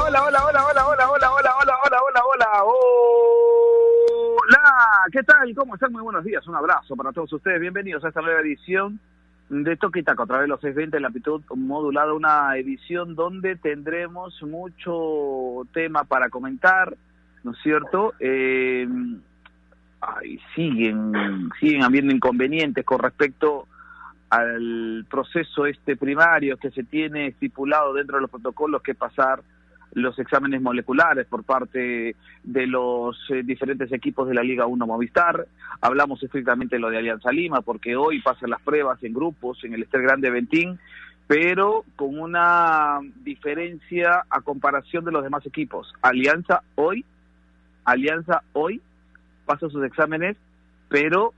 hola, hola, hola, hola, hola, hola, hola, hola, hola, hola, hola, hola, hola. ¿Qué tal? ¿Cómo están? Muy buenos días. Un abrazo para todos ustedes. Bienvenidos a esta nueva edición de Toque Taco a través de los 620 en la amplitud modulada, una edición donde tendremos mucho tema para comentar, ¿no es cierto? Eh, ay, siguen, siguen habiendo inconvenientes con respecto al proceso este primario que se tiene estipulado dentro de los protocolos que pasar los exámenes moleculares por parte de los eh, diferentes equipos de la Liga 1 Movistar. Hablamos estrictamente de lo de Alianza Lima, porque hoy pasan las pruebas en grupos en el Ester Grande Ventín, pero con una diferencia a comparación de los demás equipos. Alianza hoy, Alianza hoy pasa sus exámenes, pero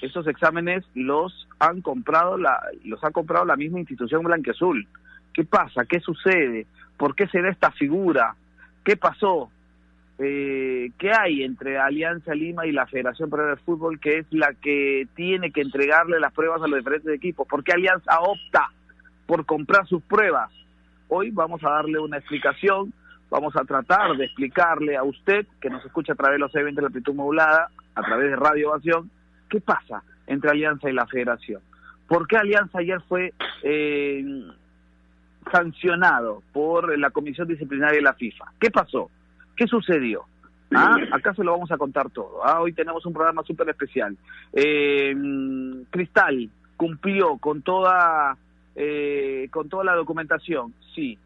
esos exámenes los han comprado la, los ha comprado la misma institución blanqueazul. ¿Qué pasa? ¿Qué sucede? ¿Por qué se da esta figura? ¿Qué pasó? Eh, ¿Qué hay entre Alianza Lima y la Federación Peruana de Fútbol que es la que tiene que entregarle las pruebas a los diferentes equipos? ¿Por qué Alianza opta por comprar sus pruebas? Hoy vamos a darle una explicación, vamos a tratar de explicarle a usted que nos escucha a través de los eventos de la amplitud modulada, a través de Radio Ovación, ¿Qué pasa entre Alianza y la Federación? ¿Por qué Alianza ayer fue eh, sancionado por la Comisión Disciplinaria de la FIFA? ¿Qué pasó? ¿Qué sucedió? ¿Ah? Acá se lo vamos a contar todo. ¿ah? Hoy tenemos un programa súper especial. Eh, Cristal cumplió con toda eh, con toda la documentación, sí.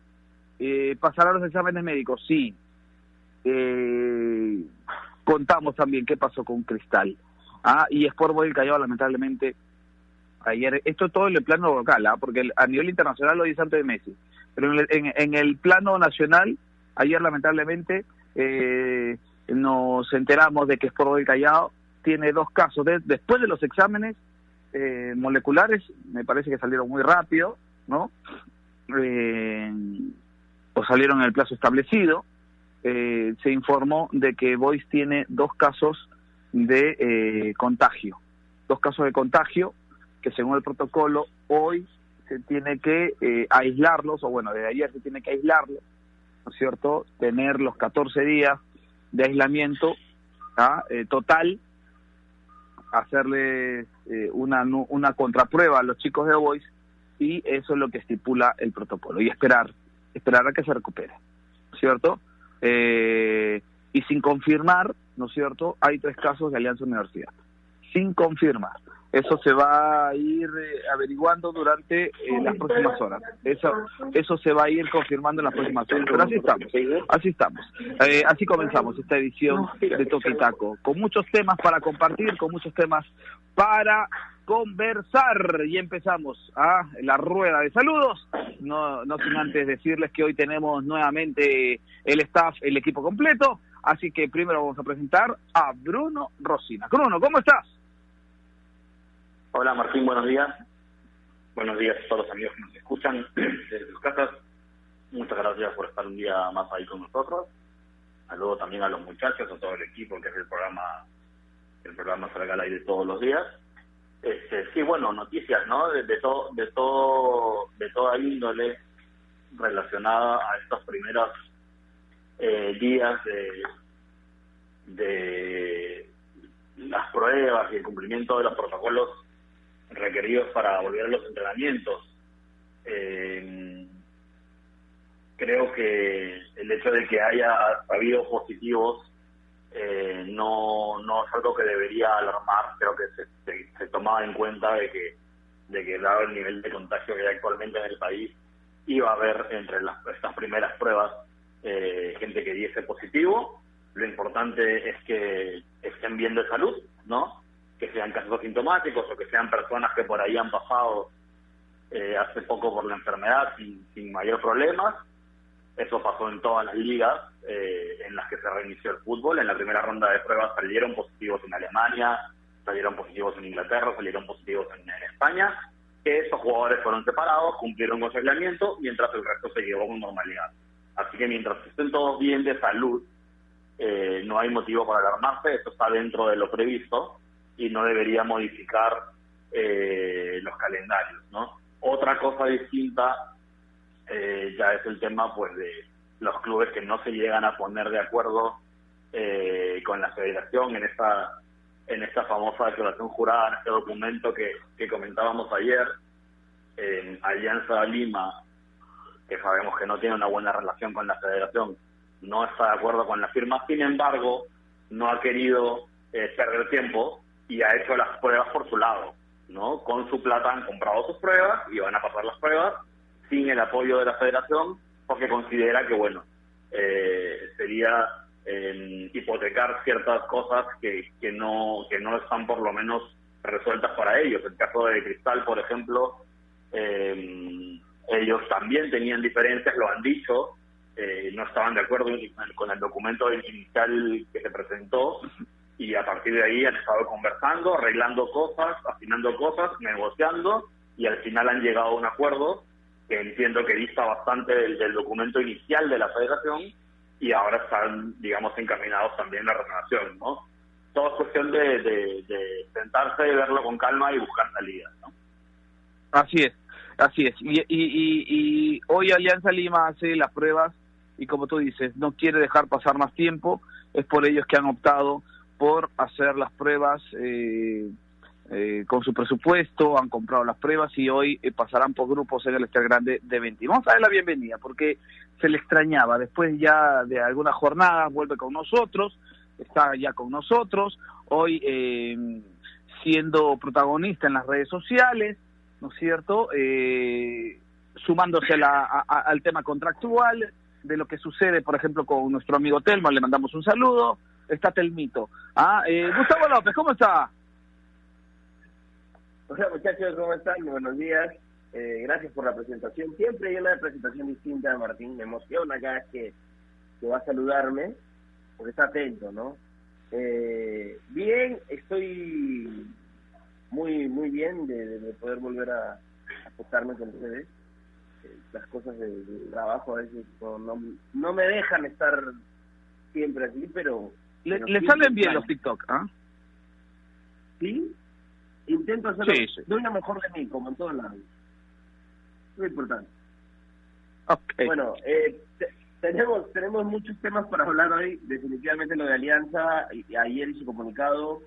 Eh, pasará los exámenes médicos, sí. Eh, contamos también qué pasó con Cristal. Ah, y Sport Boy Callao, lamentablemente, ayer, esto todo en el plano local, ¿ah? porque a nivel internacional lo dice antes de Messi, pero en el, plano nacional, ayer lamentablemente eh, nos enteramos de que Sport Boy Callao tiene dos casos, después de los exámenes eh, moleculares, me parece que salieron muy rápido, ¿no? Eh, o salieron en el plazo establecido, eh, se informó de que Boyce tiene dos casos de eh, contagio. Dos casos de contagio que según el protocolo hoy se tiene que eh, aislarlos, o bueno, desde ayer se tiene que aislarlos, ¿no es cierto? Tener los 14 días de aislamiento ¿ah? eh, total, hacerle una, una contraprueba a los chicos de Boys y eso es lo que estipula el protocolo y esperar, esperar a que se recupere, ¿cierto? y sin confirmar, ¿no es cierto? Hay tres casos de Alianza Universidad, sin confirmar. Eso se va a ir eh, averiguando durante eh, las próximas horas. Eso, eso se va a ir confirmando en las próximas horas. Pero así estamos, así estamos. Eh, así comenzamos esta edición de Toquitaco, con muchos temas para compartir, con muchos temas para conversar y empezamos a la rueda de saludos. No, no sin antes decirles que hoy tenemos nuevamente el staff, el equipo completo. Así que primero vamos a presentar a Bruno Rosina. Bruno, ¿cómo estás? Hola Martín, buenos días. Buenos días a todos los amigos que nos escuchan desde sus casas. Muchas gracias por estar un día más ahí con nosotros. Saludo también a los muchachos, a todo el equipo que es el programa, el programa salga al aire todos los días. Este, sí, bueno, noticias, ¿no? De, todo, de todo, de toda índole relacionada a estos primeros eh, días de, de las pruebas y el cumplimiento de los protocolos requeridos para volver a los entrenamientos. Eh, creo que el hecho de que haya habido positivos eh, no, no es algo que debería alarmar, creo que se, se, tomaba en cuenta de que, de que dado el nivel de contagio que hay actualmente en el país, iba a haber entre las, estas primeras pruebas eh, gente que diese positivo. Lo importante es que estén bien de salud, ¿no? Que sean casos asintomáticos o que sean personas que por ahí han pasado eh, hace poco por la enfermedad sin, mayor problemas. Eso pasó en todas las ligas eh, en las que se reinició el fútbol. En la primera ronda de pruebas salieron positivos en Alemania, salieron positivos en Inglaterra, salieron positivos en, España. esos jugadores fueron separados, cumplieron con su aislamiento, mientras el resto se llevó con normalidad. Así que mientras estén todos bien de salud, eh, no hay motivo para alarmarse, esto está dentro de lo previsto y no debería modificar eh, los calendarios, ¿no? Otra cosa distinta eh, ya es el tema pues de, los clubes que no se llegan a poner de acuerdo eh, con la federación en esta en esta famosa declaración jurada, en este documento que, que comentábamos ayer, en Alianza Lima, que sabemos que no tiene una buena relación con la federación, no está de acuerdo con la firma, sin embargo, no ha querido eh, perder tiempo y ha hecho las pruebas por su lado, ¿no? Con su plata han comprado sus pruebas y van a pasar las pruebas sin el apoyo de la federación porque considera que, bueno, eh, sería eh, hipotecar ciertas cosas que, que, no, que no están por lo menos resueltas para ellos. El caso de Cristal, por ejemplo, eh, ellos también tenían diferencias, lo han dicho, eh, no estaban de acuerdo con el documento inicial que se presentó y a partir de ahí han estado conversando, arreglando cosas, afinando cosas, negociando y al final han llegado a un acuerdo que entiendo que dista bastante del, documento inicial de la federación y ahora están, digamos, encaminados también a la renovación, ¿no? Todo es cuestión de, de, sentarse, verlo con calma y buscar salidas, ¿no? Así es, así es. Y, y, y hoy Alianza Lima hace las pruebas y como tú dices, no quiere dejar pasar más tiempo, es por ellos que han optado por hacer las pruebas eh, eh, con su presupuesto, han comprado las pruebas y hoy eh, pasarán por grupos en el Ester Grande de 20. Vamos a dar la bienvenida porque se le extrañaba, después ya de algunas jornadas vuelve con nosotros, está ya con nosotros, hoy siendo protagonista en las redes sociales, ¿no es cierto? sumándose al tema contractual, de lo que sucede, por ejemplo, con nuestro amigo Telmo, le mandamos un saludo, está Telmito. Ah, eh, Gustavo López, ¿cómo está? Hola muchachos, ¿cómo están? Buenos días. Eh, gracias por la presentación. Siempre hay una presentación distinta, Martín. Me emociona cada vez que, que va a saludarme, porque está atento, ¿no? Eh, bien, estoy muy muy bien de, poder volver a acostarme con ustedes las cosas del trabajo a veces no, no, me dejan estar siempre así, pero... Le, salen bien los TikTok, ¿ah? Sí, intento hacerlo, sí, doy lo mejor de mí, como en todos lados. Muy importante. Bueno, eh, tenemos tenemos muchos temas para hablar hoy, definitivamente lo de Alianza, y, ayer su comunicado.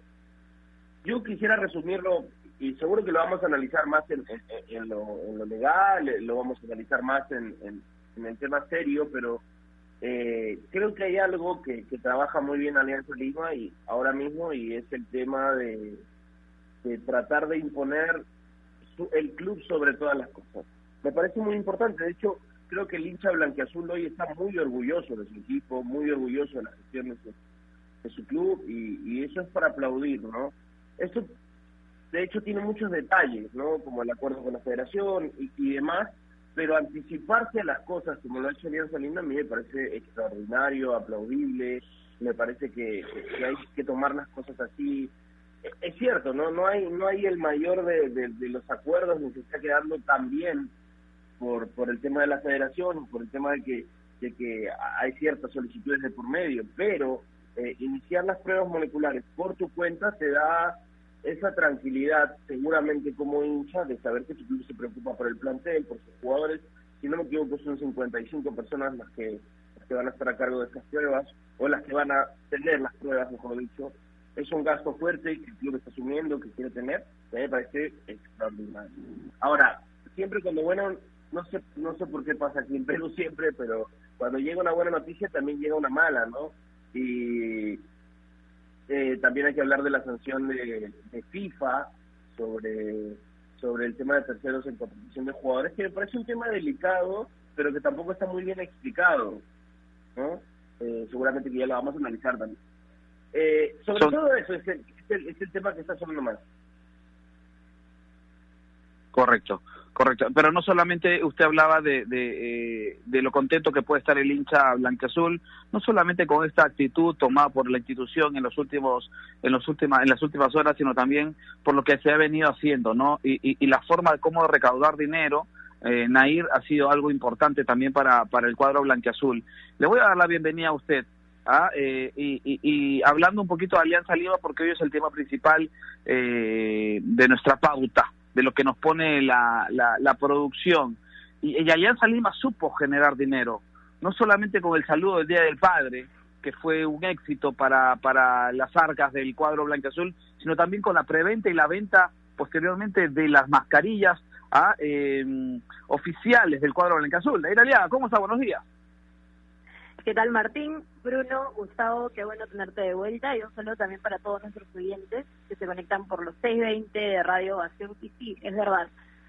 Yo quisiera resumirlo y seguro que lo vamos a analizar más en, en, lo, legal, eh, lo vamos a analizar más en, el tema serio, pero eh, creo que hay algo que, trabaja muy bien Alianza Lima y ahora mismo y es el tema de, tratar de imponer el club sobre todas las cosas. Me parece muy importante, de hecho creo que el hincha blanqueazul hoy está muy orgulloso de su equipo, muy orgulloso de la gestión de su, de su club y, y eso es para aplaudir, ¿no? Esto de hecho tiene muchos detalles, ¿no? Como el acuerdo con la federación y, demás, pero anticiparse a las cosas como lo ha hecho Alianza Linda a mí me parece extraordinario, aplaudible, me parece que, hay que tomar las cosas así. E, es cierto, ¿no? No hay, no hay el mayor de, los acuerdos ni se está quedando tan bien por, por el tema de la federación, por el tema de que, de que hay ciertas solicitudes de por medio, pero eh, iniciar las pruebas moleculares por tu cuenta te da esa tranquilidad, seguramente como hincha, de saber que tu club se preocupa por el plantel, por sus jugadores. Si no me equivoco, son 55 personas las que, las que van a estar a cargo de estas pruebas, o las que van a tener las pruebas, mejor dicho. Es un gasto fuerte que el club está asumiendo, que quiere tener, que me parece extraordinario. Ahora, siempre cuando, bueno, no sé, no sé por qué pasa aquí en Perú siempre, pero cuando llega una buena noticia también llega una mala, ¿no? Y eh, también hay que hablar de la sanción de, FIFA sobre, sobre el tema de terceros en competición de jugadores, que me parece un tema delicado, pero que tampoco está muy bien explicado. ¿no? Eh, seguramente que ya lo vamos a analizar también. Eh, sobre todo eso, es el, es el tema que está sonando más. Correcto. Correcto, pero no solamente usted hablaba de, de, eh, lo contento que puede estar el hincha blanqueazul, no solamente con esta actitud tomada por la institución en los últimos, en los últimas, en las últimas horas, sino también por lo que se ha venido haciendo, ¿no? Y, y, la forma de cómo recaudar dinero, eh, Nair ha sido algo importante también para, para el cuadro blanqueazul. Le voy a dar la bienvenida a usted. ¿ah? Eh, y, y, hablando un poquito de Alianza Lima, porque hoy es el tema principal eh, de nuestra pauta de lo que nos pone la, la, producción. Y, Alianza Lima supo generar dinero. no solamente con el saludo del Día del Padre, que fue un éxito para, para las arcas del cuadro blanco azul, sino también con la preventa y la venta posteriormente de las mascarillas a eh, oficiales del cuadro blanco azul. ¿cómo está? Buenos días. ¿Qué tal Martín? Bruno, Gustavo, qué bueno tenerte de vuelta y un saludo también para todos nuestros clientes que se conectan por los 620 de Radio Ovación. Y sí, es verdad,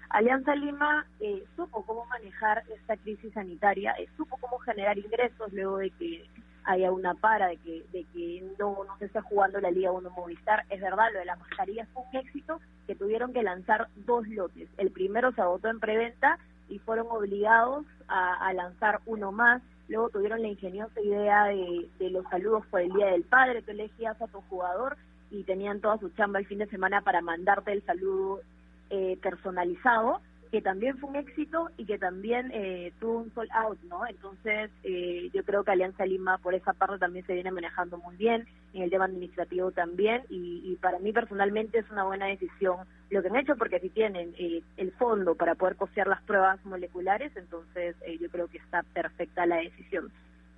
Alianza Lima eh, supo cómo manejar esta crisis sanitaria, eh, supo cómo generar ingresos luego de que haya una para, de que, de que no, no se esté jugando la Liga 1 Movistar. Es verdad, lo de las mascarillas fue un éxito que tuvieron que lanzar dos lotes. El primero se agotó en preventa y fueron obligados a lanzar uno más Luego tuvieron la ingeniosa idea de, los saludos por el Día del Padre. Tú elegías a tu jugador y tenían toda su chamba el fin de semana para mandarte el saludo eh, personalizado que también fue un éxito y que también eh, tuvo un sold out, ¿no? Entonces, eh, yo creo que Alianza Lima por esa parte también se viene manejando muy bien, en el tema administrativo también, y, para mí personalmente es una buena decisión lo que han hecho, porque si tienen eh, el fondo para poder costear las pruebas moleculares, entonces yo creo que está perfecta la decisión.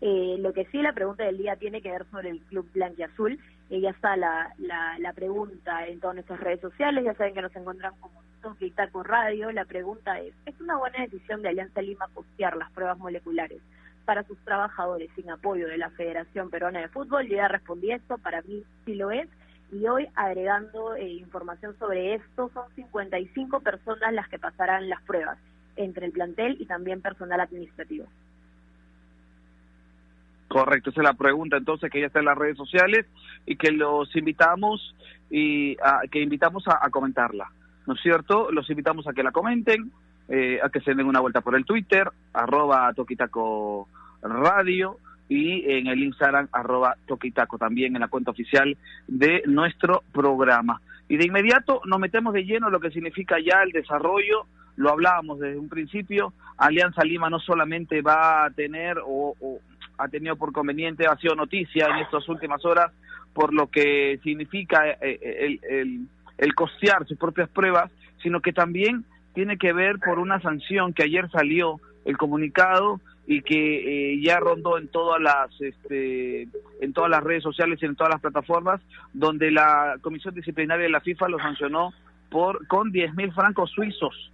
Lo que sí, la pregunta del día tiene que ver sobre el Club Blanquiazul. Eh, ya está la, la, la pregunta en todas nuestras redes sociales, ya saben que nos encuentran como Toque Taco Radio, la pregunta es, ¿es una buena decisión de Alianza Lima costear las pruebas moleculares para sus trabajadores sin apoyo de la Federación Peruana de Fútbol? Yo ya respondí esto, para mí sí lo es, y hoy agregando eh, información sobre esto, son 55 personas las que pasarán las pruebas, entre el plantel y también personal administrativo. Correcto, esa es la pregunta entonces que ya está en las redes sociales y que los invitamos y que invitamos a comentarla. ¿no es cierto? Los invitamos a que la comenten, eh, a que se den una vuelta por el Twitter, arroba Toquitaco Radio, y en el Instagram, arroba Toquitaco, también en la cuenta oficial de nuestro programa. Y de inmediato nos metemos de lleno lo que significa ya el desarrollo, lo hablábamos desde un principio, Alianza Lima no solamente va a tener o, ha tenido por conveniente, ha sido noticia en estas últimas horas, por lo que significa eh, eh, el costear sus propias pruebas, sino que también tiene que ver por una sanción que ayer salió el comunicado y que eh, ya rondó en todas las este, en todas las redes sociales y en todas las plataformas donde la comisión disciplinaria de la FIFA lo sancionó por con 10 mil francos suizos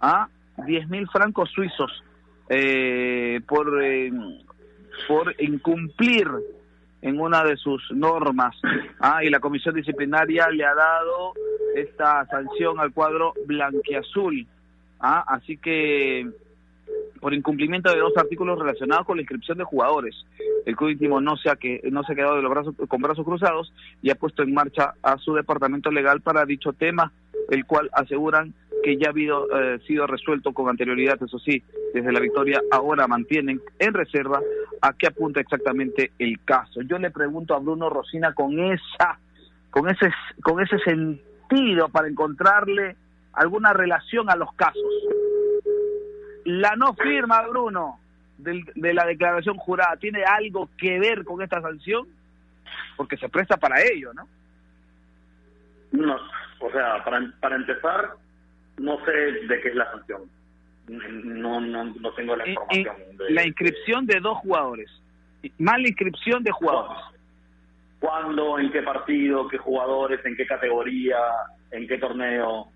ah 10 mil francos suizos eh, por eh, por incumplir en una de sus normas. Ah, y la comisión disciplinaria le ha dado esta sanción al cuadro blanquiazul. Ah, así que por incumplimiento de dos artículos relacionados con la inscripción de jugadores. El club íntimo no se ha, que, no se ha quedado de los brazos, con brazos cruzados y ha puesto en marcha a su departamento legal para dicho tema, el cual aseguran que ya ha habido, eh, sido resuelto con anterioridad, eso sí, desde la victoria, ahora mantienen en reserva a qué apunta exactamente el caso. Yo le pregunto a Bruno Rosina con esa, con ese, con ese sentido para encontrarle alguna relación a los casos. La no firma, Bruno, de la declaración jurada, ¿tiene algo que ver con esta sanción? Porque se presta para ello, ¿no? No, o sea, para, para empezar, no sé de qué es la sanción. No, no, no tengo la información. La inscripción de dos jugadores. Mala inscripción de jugadores. ¿Cuándo? ¿En qué partido? ¿Qué jugadores? ¿En qué categoría? ¿En qué torneo?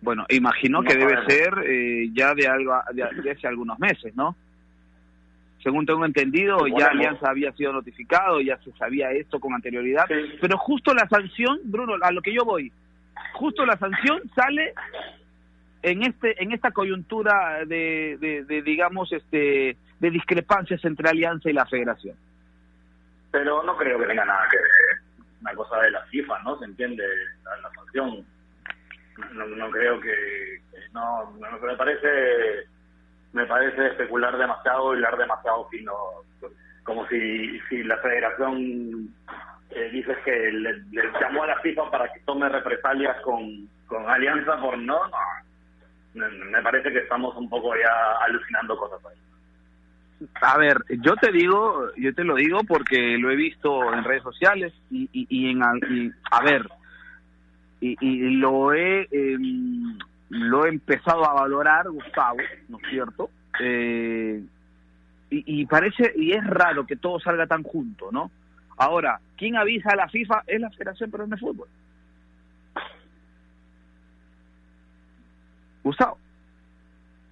Bueno, imagino que debe ser eh, ya de, algo, de, hace algunos meses, ¿no? Según tengo entendido, ya Alianza había sido notificado, ya se sabía esto con anterioridad, pero justo la sanción, Bruno, a lo que yo voy, justo la sanción sale en este en esta coyuntura de, de, digamos este de discrepancias entre Alianza y la Federación. Pero no creo que tenga nada que ver una cosa de la FIFA, ¿no? Se entiende la, sanción. No, creo que, no, me parece me parece especular demasiado y hablar demasiado fino como si si la Federación eh, dices que le, llamó a la FIFA para que tome represalias con, con Alianza por no, me parece que estamos un poco ya alucinando cosas ahí. A ver, yo te digo, yo te lo digo porque lo he visto en redes sociales y, y, en, a ver, y, y lo he em, lo he empezado a valorar, Gustavo, ¿no es cierto? Eh, y, parece, y es raro que todo salga tan junto, ¿no? Ahora, ¿quién avisa a la FIFA? Es la Federación Peruana de Fútbol. Gustavo.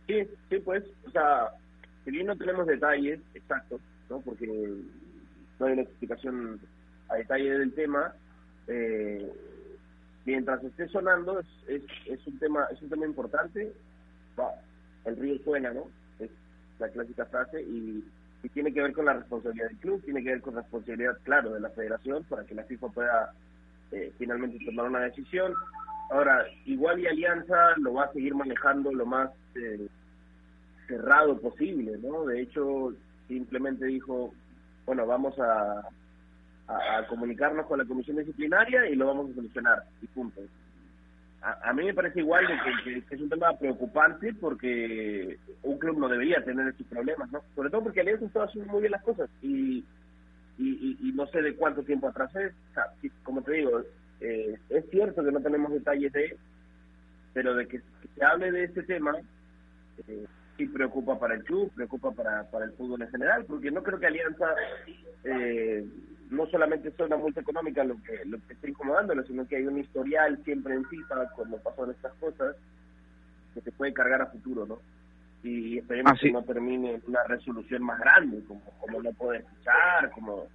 Sí, sí, pues, o sea, si bien no tenemos detalles exactos, ¿no? Porque no hay una explicación a detalle del tema, eh, mientras esté sonando es, es, un tema es un tema importante, el río suena, ¿no? Es la clásica frase y, tiene que ver con la responsabilidad del club, tiene que ver con la responsabilidad, claro, de la federación para que la FIFA pueda eh, finalmente tomar una decisión. Ahora, igual y Alianza lo va a seguir manejando lo más eh, cerrado posible, ¿no? De hecho, simplemente dijo, bueno, vamos a, a, comunicarnos con la comisión disciplinaria y lo vamos a solucionar, y punto. A, mí me parece igual que, es un tema preocupante porque un club no debería tener estos problemas, ¿no? Sobre todo porque Alianza está haciendo muy bien las cosas y, y, no sé de cuánto tiempo atrás es. O sea, como te digo, eh, es cierto que no tenemos detalles de, pero de que, se hable de este tema, eh, sí preocupa para el club, preocupa para, para el fútbol en general, porque no creo que Alianza eh, no solamente sea una multa económica lo que lo que está incomodándolo, sino que hay un historial siempre en FIFA cuando pasan estas cosas que se puede cargar a futuro, ¿no? Y esperemos ah, que no termine en una resolución más grande, como, como no puede escuchar, como,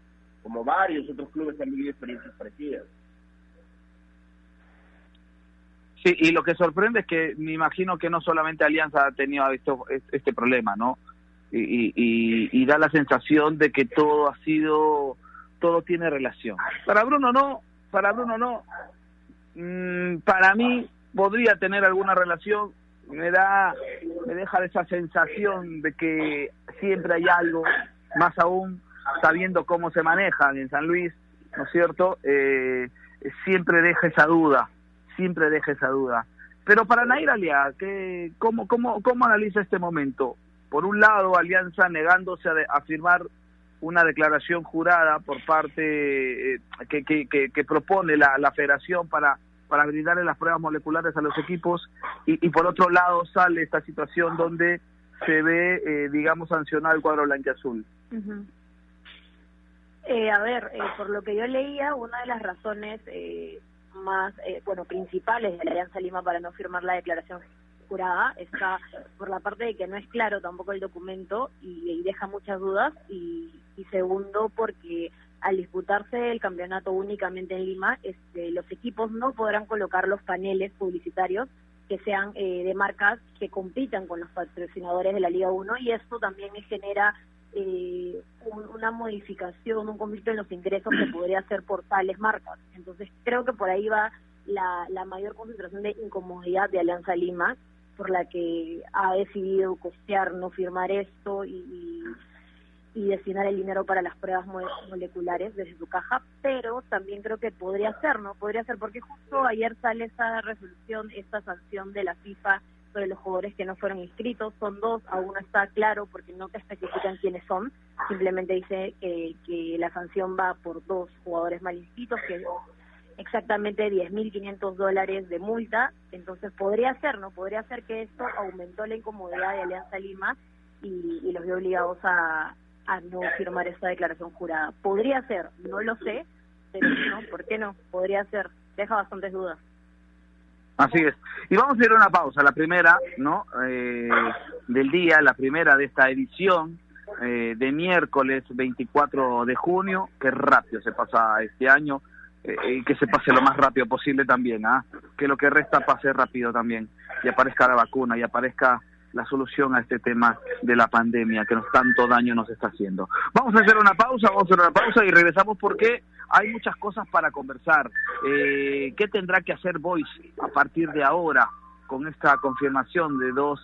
como varios otros clubes han vivido experiencias parecidas. Sí, y lo que sorprende es que me imagino que no solamente Alianza ha tenido esto, este problema, ¿no? Y, y, da la sensación de que todo ha sido, todo tiene relación. Para Bruno no, para Bruno no. Mm, para mí podría tener alguna relación, me da, me deja esa sensación de que siempre hay algo, más aún sabiendo cómo se manejan en San Luis, ¿no es cierto? Eh, siempre deja esa duda siempre deja esa duda. Pero para Nair Aliá, ¿qué, cómo, cómo, ¿cómo analiza este momento? Por un lado, Alianza negándose a, firmar una declaración jurada por parte eh, que, que, propone la, la federación para, para brindarle las pruebas moleculares a los equipos y, y por otro lado sale esta situación donde se ve, eh, digamos, sancionado el cuadro blanqueazul. azul eh, a ver, eh, por lo que yo leía, una de las razones eh, más, eh, bueno, principales de la Alianza Lima para no firmar la declaración jurada está por la parte de que no es claro tampoco el documento y, deja muchas dudas y, segundo porque al disputarse el campeonato únicamente en Lima, este, los equipos no podrán colocar los paneles publicitarios que sean eh, de marcas que compitan con los patrocinadores de la Liga 1 y esto también genera eh, una modificación, un conflicto en los ingresos que podría ser por tales marcas. Entonces creo que por ahí va la, la mayor concentración de incomodidad de Alianza Lima, por la que ha decidido costear, no firmar esto y, destinar el dinero para las pruebas moleculares desde su caja, pero también creo que podría ser, ¿no? Podría ser porque justo ayer sale esa resolución, esta sanción de la FIFA de los jugadores que no fueron inscritos. Son dos, aún no está claro porque no te especifican quiénes son. Simplemente dice que, que la sanción va por dos jugadores mal inscritos, que es exactamente 10.500 dólares de multa. Entonces podría ser, ¿no? Podría ser que esto aumentó la incomodidad de Alianza Lima y, y los vio obligados a, no firmar esta declaración jurada. Podría ser, no lo sé, pero no, ¿por qué no? Podría ser. Deja bastantes dudas. Así es. Y vamos a ir a una pausa, la primera, ¿no? Eh, del día, la primera de esta edición eh, de miércoles 24 de junio. Qué rápido se pasa este año eh, y que se pase lo más rápido posible también, ¿ah? Que lo que resta pase rápido también y aparezca la vacuna y aparezca la solución a este tema de la pandemia que nos tanto daño nos está haciendo. Vamos a hacer una pausa, vamos a hacer una pausa y regresamos porque hay muchas cosas para conversar. Eh, ¿Qué tendrá que hacer Voice a partir de ahora con esta confirmación de dos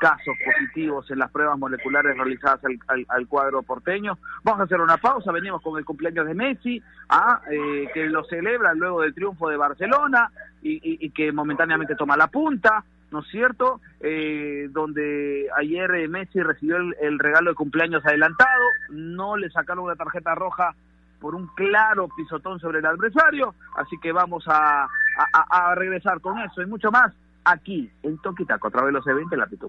casos positivos en las pruebas moleculares realizadas al, cuadro porteño. Vamos a hacer una pausa, venimos con el cumpleaños de Messi, ah, eh, que lo celebra luego del triunfo de Barcelona y que momentáneamente toma la punta. ¿No es cierto? Eh, donde ayer eh, Messi recibió el, regalo de cumpleaños adelantado, no le sacaron una tarjeta roja por un claro pisotón sobre el adversario, así que vamos a, a, regresar con eso y mucho más aquí en Toquitaco, a través de los eventos de la Pito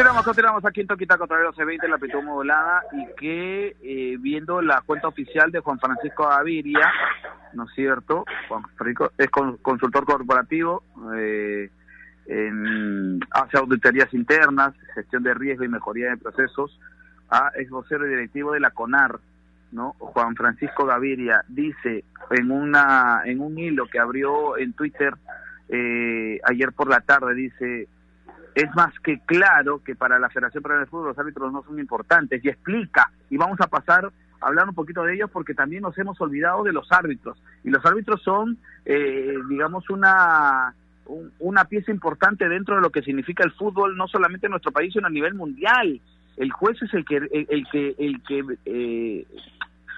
Continuamos, continuamos aquí en Toquita contra el C20 la amplitud modulada y que eh, viendo la cuenta oficial de Juan Francisco Gaviria, ¿no es cierto? Juan Francisco es consultor corporativo, eh, hace auditorías internas, gestión de riesgo y mejoría de procesos, a ex vocero y directivo de la CONAR, ¿no? Juan Francisco Gaviria dice en una en un hilo que abrió en Twitter eh, ayer por la tarde, dice es más que claro que para la Federación Peruana de Fútbol los árbitros no son importantes y explica, y vamos a pasar a hablar un poquito de ellos porque también nos hemos olvidado de los árbitros, y los árbitros son, eh, digamos, una, una pieza importante dentro de lo que significa el fútbol, no solamente en nuestro país, sino a nivel mundial. El juez es el que, el, que, el que eh,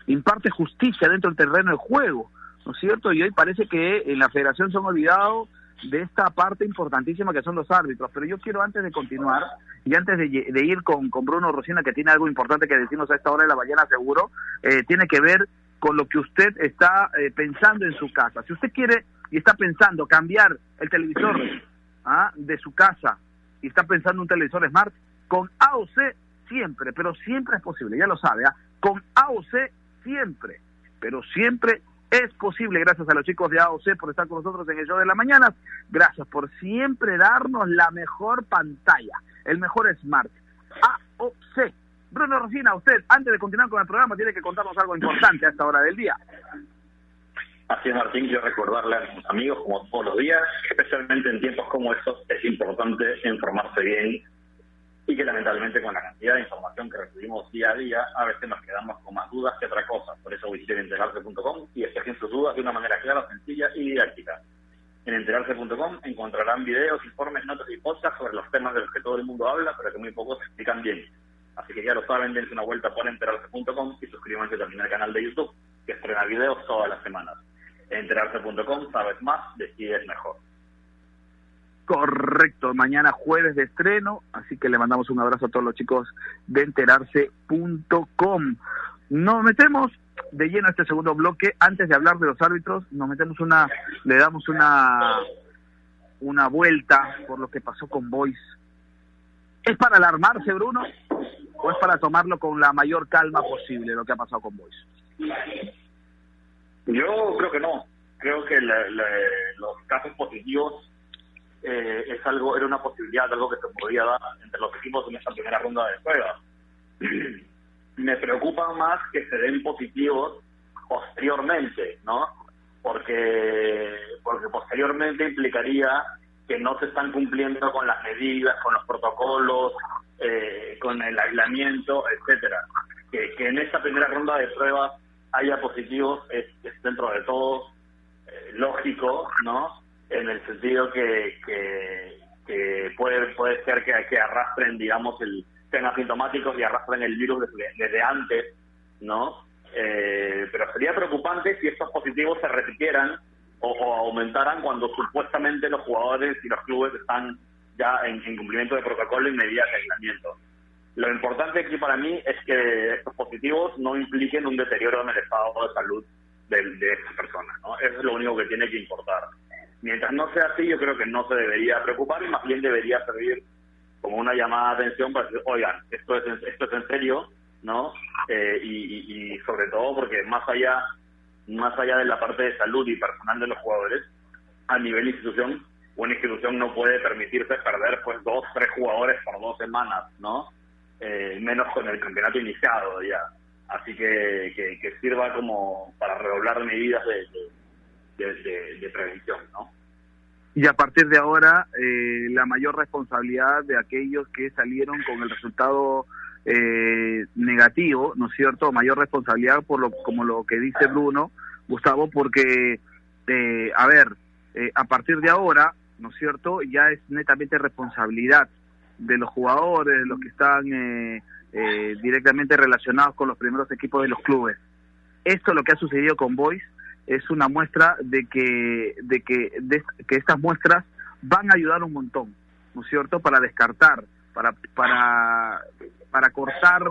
imparte justicia dentro del terreno de juego, ¿no es cierto? Y hoy parece que en la federación se han olvidado de esta parte importantísima que son los árbitros. Pero yo quiero antes de continuar y antes de, ir con, con, Bruno Rosina, que tiene algo importante que decirnos a esta hora de la ballena seguro, eh, tiene que ver con lo que usted está eh, pensando en su casa. Si usted quiere y está pensando cambiar el televisor ¿ah? de su casa y está pensando en un televisor smart, con AOC siempre, pero siempre es posible, ya lo sabe, ¿ah? con AOC siempre, pero siempre es posible gracias a los chicos de AOC por estar con nosotros en el show de la mañana. Gracias por siempre darnos la mejor pantalla, el mejor smart. AOC. Bruno Rosina, usted, antes de continuar con el programa, tiene que contarnos algo importante a esta hora del día. Así es, Martín, quiero recordarle a nuestros amigos, como todos los días, especialmente en tiempos como estos, es importante informarse bien y que lamentablemente con la cantidad de información que recibimos día a día, a veces nos quedamos con más dudas que otra cosa. Por eso visiten enterarse.com y despejen sus dudas de una manera clara, sencilla y didáctica. En enterarse.com encontrarán videos, informes, notas y podcasts sobre los temas de los que todo el mundo habla, pero que muy pocos explican bien. Así que ya lo saben, dense una vuelta por enterarse.com y suscríbanse también al canal de YouTube, que estrena videos todas las semanas. En enterarse.com sabes más, decides mejor. Correcto, mañana jueves de estreno, así que le mandamos un abrazo a todos los chicos de enterarse.com. Nos metemos de lleno a este segundo bloque. Antes de hablar de los árbitros, nos metemos una, le damos una, una vuelta por lo que pasó con Boys. ¿Es para alarmarse, Bruno? ¿O es para tomarlo con la mayor calma posible lo que ha pasado con Boys? Yo creo que no. Creo que los casos positivos eh, es algo, era una posibilidad, algo que se podía dar entre los equipos en esta primera ronda de pruebas. Me preocupa más que se den positivos posteriormente, ¿no? Porque, porque posteriormente implicaría que no se están cumpliendo con las medidas, con los protocolos, eh, con el aislamiento, etcétera. Que, que en esta primera ronda de pruebas haya positivos es, dentro de todo eh, lógico, ¿no? En el sentido que, que, puede, puede ser que, que arrastren, digamos, el sean asintomáticos y arrastren el virus desde, antes, ¿no? Eh, pero sería preocupante si estos positivos se repitieran o, aumentaran cuando supuestamente los jugadores y los clubes están ya en, cumplimiento de protocolo y medidas de aislamiento. Lo importante aquí para mí es que estos positivos no impliquen un deterioro en el estado de salud de, de esas personas, ¿no? Eso es lo único que tiene que importar. Mientras no sea así, yo creo que no se debería preocupar y más bien debería servir como una llamada de atención para decir, oigan, esto es, esto es en serio, ¿no? Eh, y, sobre todo porque más allá, más allá de la parte de salud y personal de los jugadores, a nivel institución, una institución no puede permitirse perder pues dos, tres jugadores por dos semanas, ¿no? Eh, menos con el campeonato iniciado ya. Así que, que, sirva como para redoblar medidas de, prevención, ¿no? Y a partir de ahora, eh, la mayor responsabilidad de aquellos que salieron con el resultado eh, negativo, ¿no es cierto? Mayor responsabilidad por lo como lo que dice Bruno, Gustavo, porque, eh, a ver, eh, a partir de ahora, ¿no es cierto? Ya es netamente responsabilidad de los jugadores, de los que están eh, directamente relacionados con los primeros equipos de los clubes. Esto, lo que ha sucedido con Boys, es una muestra de que, de que, de, que estas muestras van a ayudar un montón, ¿no es cierto?, para descartar, para, para, para cortar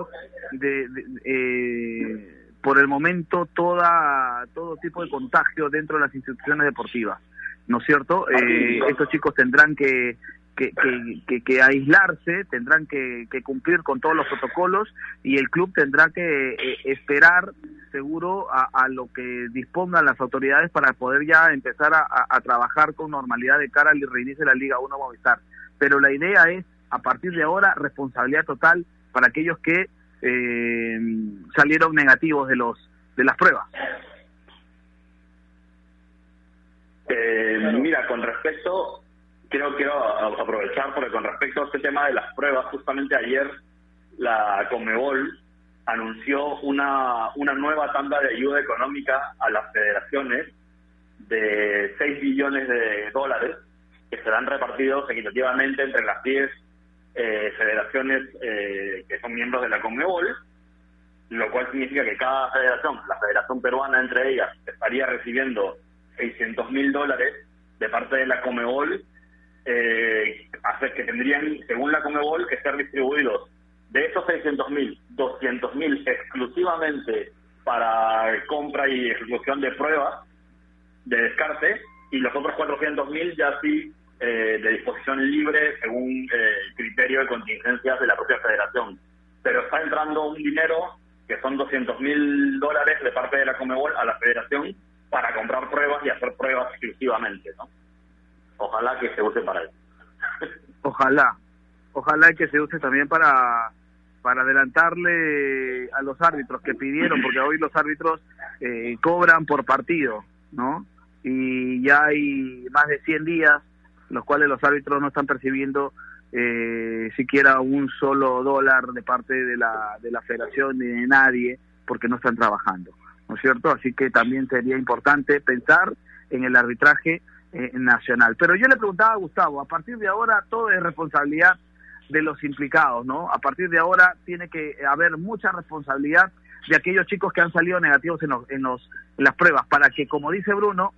de, eh, por el momento toda, todo tipo de contagio dentro de las instituciones deportivas. ¿no es cierto? Eh, estos chicos tendrán que, que, que, aislarse, tendrán que, cumplir con todos los protocolos y el club tendrá que eh, esperar seguro a, lo que dispongan las autoridades para poder ya empezar a, trabajar con normalidad de cara al reinicio de la Liga 1 Movistar. Pero la idea es, a partir de ahora, responsabilidad total para aquellos que eh, salieron negativos de los de las pruebas. Eh, mira, con respecto, quiero, quiero aprovechar porque con respecto a este tema de las pruebas, justamente ayer la Comebol anunció una, una nueva tanda de ayuda económica a las federaciones de 6 billones de dólares que serán repartidos equitativamente entre las 10 eh, federaciones eh, que son miembros de la Comebol, lo cual significa que cada federación, la Federación Peruana entre ellas, estaría recibiendo 600 mil dólares de parte de la Comebol, eh, que tendrían, según la Comebol, que ser distribuidos de esos 600 mil, 200 mil exclusivamente para compra y ejecución de pruebas de descarte y los otros 400 mil ya sí eh, de disposición libre según eh, criterio de contingencias de la propia federación. Pero está entrando un dinero que son 200 mil dólares de parte de la Comebol a la federación para comprar pruebas y hacer pruebas exclusivamente, ¿no? Ojalá que se use para eso. Ojalá, ojalá que se use también para para adelantarle a los árbitros que pidieron, porque hoy los árbitros eh, cobran por partido, ¿no? Y ya hay más de 100 días los cuales los árbitros no están percibiendo eh, siquiera un solo dólar de parte de la, de la federación ni de nadie porque no están trabajando. ¿no es cierto? Así que también sería importante pensar en el arbitraje eh, nacional. Pero yo le preguntaba a Gustavo, a partir de ahora todo es responsabilidad de los implicados, ¿no? A partir de ahora tiene que haber mucha responsabilidad de aquellos chicos que han salido negativos en, los, en, los, en las pruebas, para que, como dice Bruno,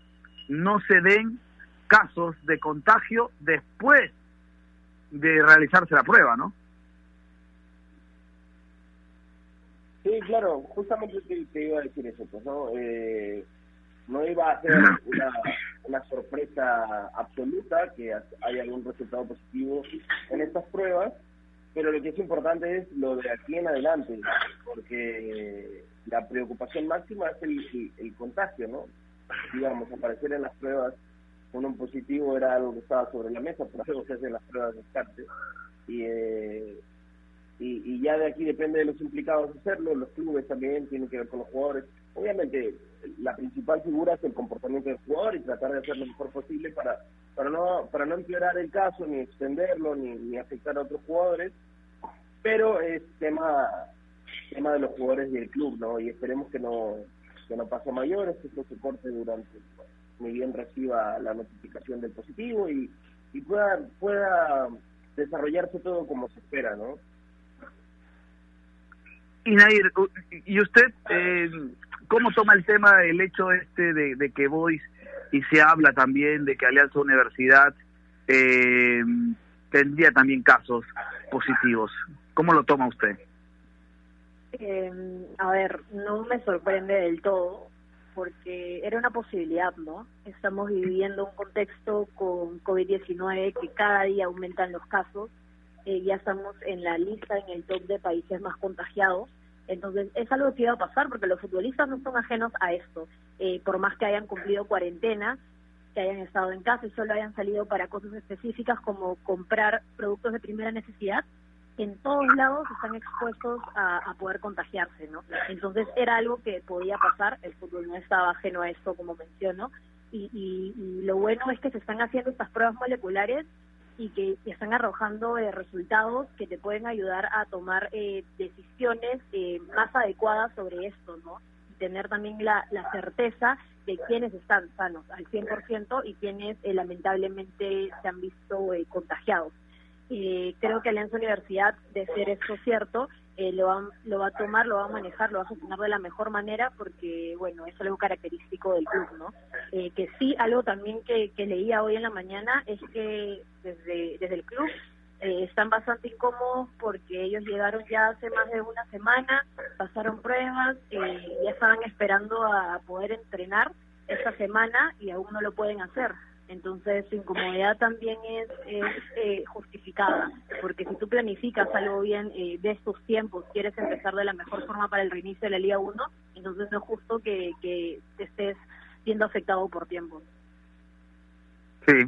no se den casos de contagio después de realizarse la prueba, ¿no? Sí, claro, justamente te, iba a decir eso, pues, ¿no? Eh, no iba a ser una, una sorpresa absoluta que haya algún resultado positivo en estas pruebas, pero lo que es importante es lo de aquí en adelante, porque la preocupación máxima es el, el, contagio, ¿no? Digamos, aparecer en las pruebas con un positivo era algo que estaba sobre la mesa, por eso se hacen las pruebas de descarte. Y eh, y, ya de aquí depende de los implicados hacerlo, los clubes también tienen que ver con los jugadores. Obviamente la principal figura es el comportamiento del jugador y tratar de hacer lo mejor posible para para no para no empeorar el caso ni extenderlo ni, ni afectar a otros jugadores, pero es tema tema de los jugadores del club, ¿no? Y esperemos que no que no pase a mayores, que esto se corte durante muy bien reciba la notificación del positivo y, y pueda pueda desarrollarse todo como se espera, ¿no? Y Nair, ¿y usted eh, cómo toma el tema, el hecho este de, que Boys, y se habla también de que Alianza Universidad eh, tendría también casos positivos? ¿Cómo lo toma usted? Eh, a ver, no me sorprende del todo, porque era una posibilidad, ¿no? Estamos viviendo un contexto con COVID-19 que cada día aumentan los casos, eh, ya estamos en la lista, en el top de países más contagiados, entonces es algo que iba a pasar porque los futbolistas no son ajenos a esto, eh, por más que hayan cumplido cuarentena, que hayan estado en casa y solo hayan salido para cosas específicas como comprar productos de primera necesidad, en todos lados están expuestos a, poder contagiarse, ¿no? Entonces era algo que podía pasar, el fútbol no estaba ajeno a esto, como menciono, y, y, lo bueno es que se están haciendo estas pruebas moleculares y que están arrojando eh, resultados que te pueden ayudar a tomar eh, decisiones eh, más adecuadas sobre esto, ¿no? Y tener también la, la certeza de quiénes están sanos al 100% y quienes lamentablemente se han visto contagiados. Eh, creo que Alianza Universidad, de ser esto cierto, eh, lo, va, lo va a tomar, lo va a manejar, lo va a gestionar de la mejor manera porque, bueno, es algo característico del club, ¿no? Eh, que sí, algo también que, leía hoy en la mañana es que desde, desde el club eh, están bastante incómodos porque ellos llegaron ya hace más de una semana, pasaron pruebas, eh, ya estaban esperando a poder entrenar esta semana y aún no lo pueden hacer. Entonces, su incomodidad también es, eh, justificada, porque si tú planificas algo bien eh, de estos tiempos, quieres empezar de la mejor forma para el reinicio de la Liga 1, entonces no es justo que, te estés siendo afectado por tiempo. Sí,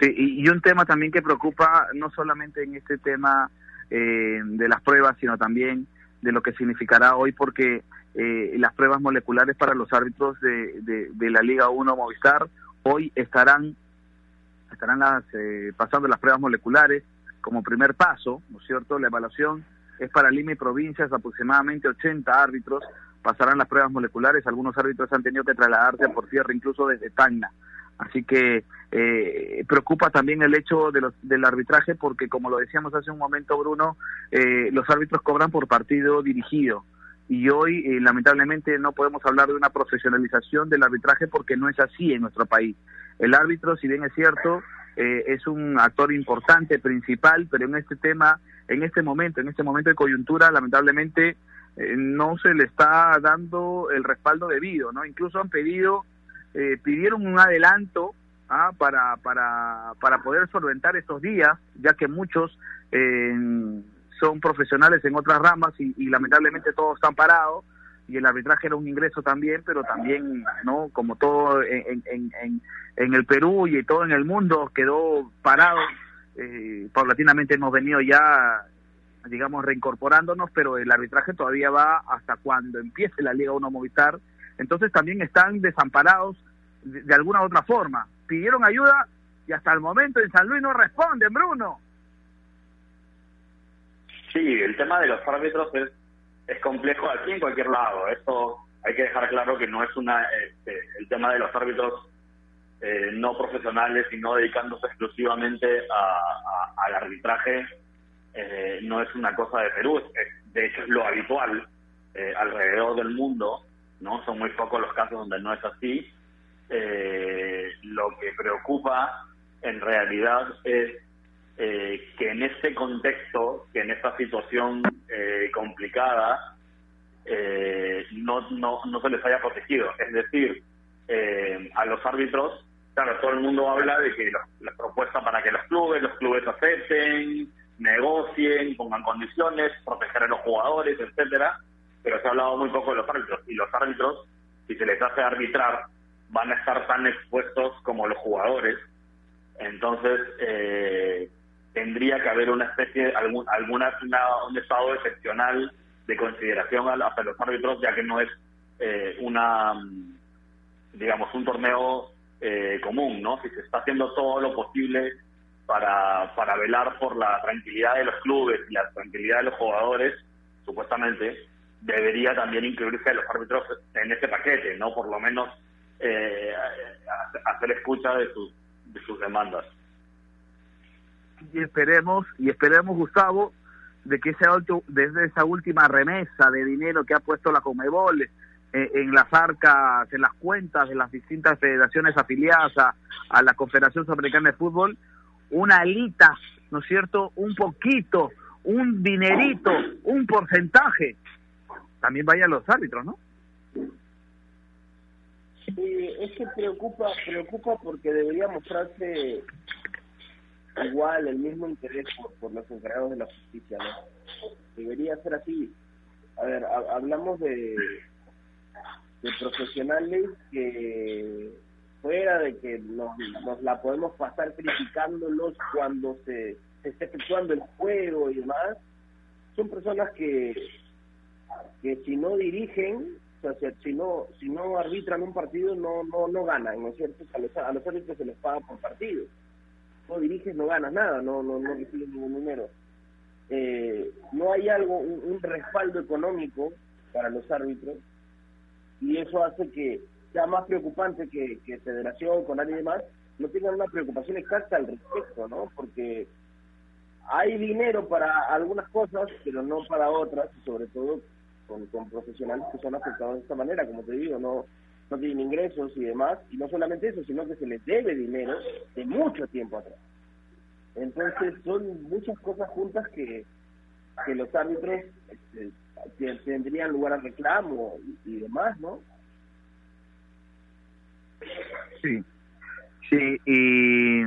sí, y, un tema también que preocupa, no solamente en este tema eh, de las pruebas, sino también de lo que significará hoy, porque las pruebas moleculares para los árbitros de, de, de la Liga 1 Movistar hoy estarán estarán las, eh, pasando las pruebas moleculares como primer paso, ¿no es cierto? La evaluación es para Lima y provincias, aproximadamente 80 árbitros pasarán las pruebas moleculares, algunos árbitros han tenido que trasladarse por tierra incluso desde Tacna. Así que eh, preocupa también el hecho de los, del arbitraje porque, como lo decíamos hace un momento, Bruno, eh, los árbitros cobran por partido dirigido y hoy eh, lamentablemente no podemos hablar de una profesionalización del arbitraje porque no es así en nuestro país. El árbitro, si bien es cierto, eh, es un actor importante, principal, pero en este tema, en este momento, en este momento de coyuntura, lamentablemente eh, no se le está dando el respaldo debido, ¿no? Incluso han pedido, pidieron un adelanto ¿ah? para, para, para poder solventar estos días, ya que muchos son profesionales en otras ramas y, lamentablemente todos están parados y el arbitraje era un ingreso también, pero también, ¿no? Como todo en, en, en, el Perú y todo en el mundo quedó parado, eh, paulatinamente hemos venido ya, digamos, reincorporándonos, pero el arbitraje todavía va hasta cuando empiece la Liga 1 Movistar, entonces también están desamparados de, de alguna u otra forma. Pidieron ayuda y hasta el momento en San Luis no responden, Bruno. Sí, el tema de los árbitros es, es complejo aquí en cualquier lado. Esto hay que dejar claro que no es una este, el tema de los árbitros eh, no profesionales y no dedicándose exclusivamente al arbitraje eh, no es una cosa de Perú. de hecho, es lo habitual eh, alrededor del mundo. no Son muy pocos los casos donde no es así. lo que preocupa en realidad es eh, que en este contexto, que en esta situación eh, complicada, eh, no, no, no se les haya protegido. Es decir, a los árbitros, claro, todo el mundo habla de que la propuesta para que los clubes, los clubes acepten, negocien, pongan condiciones, proteger a los jugadores, etcétera, pero se ha hablado muy poco de los árbitros. Y los árbitros, si se les hace arbitrar, van a estar tan expuestos como los jugadores. Entonces, eh, tendría que haber una especie, algún, alguna, un estado excepcional de consideración hacia los árbitros, ya que no es eh, una, digamos, un torneo eh, común, ¿no? Si se está haciendo todo lo posible para, para velar por la tranquilidad de los clubes y la tranquilidad de los jugadores, supuestamente, debería también incluirse a los árbitros en ese paquete, ¿no? Por lo menos eh, hacer escucha de sus, de sus demandas y esperemos, y esperemos, Gustavo, de que ese desde esa última remesa de dinero que ha puesto la Comebol eh, en las arcas, en las cuentas de las distintas federaciones afiliadas a, la Confederación Sudamericana de Fútbol, una alita, ¿no es cierto? Un poquito, un dinerito, un porcentaje, también vaya a los árbitros, ¿no? Sí, es que preocupa, preocupa porque debería mostrarse igual el mismo interés por, los encargados de la justicia, ¿no? Debería ser así. A ver, hablamos de, de profesionales que fuera de que nos, nos la podemos pasar criticándolos cuando se, se está efectuando el juego y demás, son personas que, que si no dirigen, o sea, si no, si no arbitran un partido, no, no, no ganan, ¿no es cierto? A los, a los árbitros se les paga por partido. No diriges, no ganas nada, no, no, no recibes ningún número. Eh, no hay algo, un, respaldo económico para los árbitros, y eso hace que sea más preocupante que, que Federación, con y demás, no tengan una preocupación exacta al respecto, ¿no? Porque hay dinero para algunas cosas, pero no para otras, sobre todo con, con profesionales que son afectados de esta manera, como te digo, no no tienen ingresos y demás, y no solamente eso, sino que se les debe dinero de mucho tiempo atrás. Entonces son muchas cosas juntas que, que los árbitros este, tendrían lugar a reclamo y, demás, ¿no? Sí, sí, y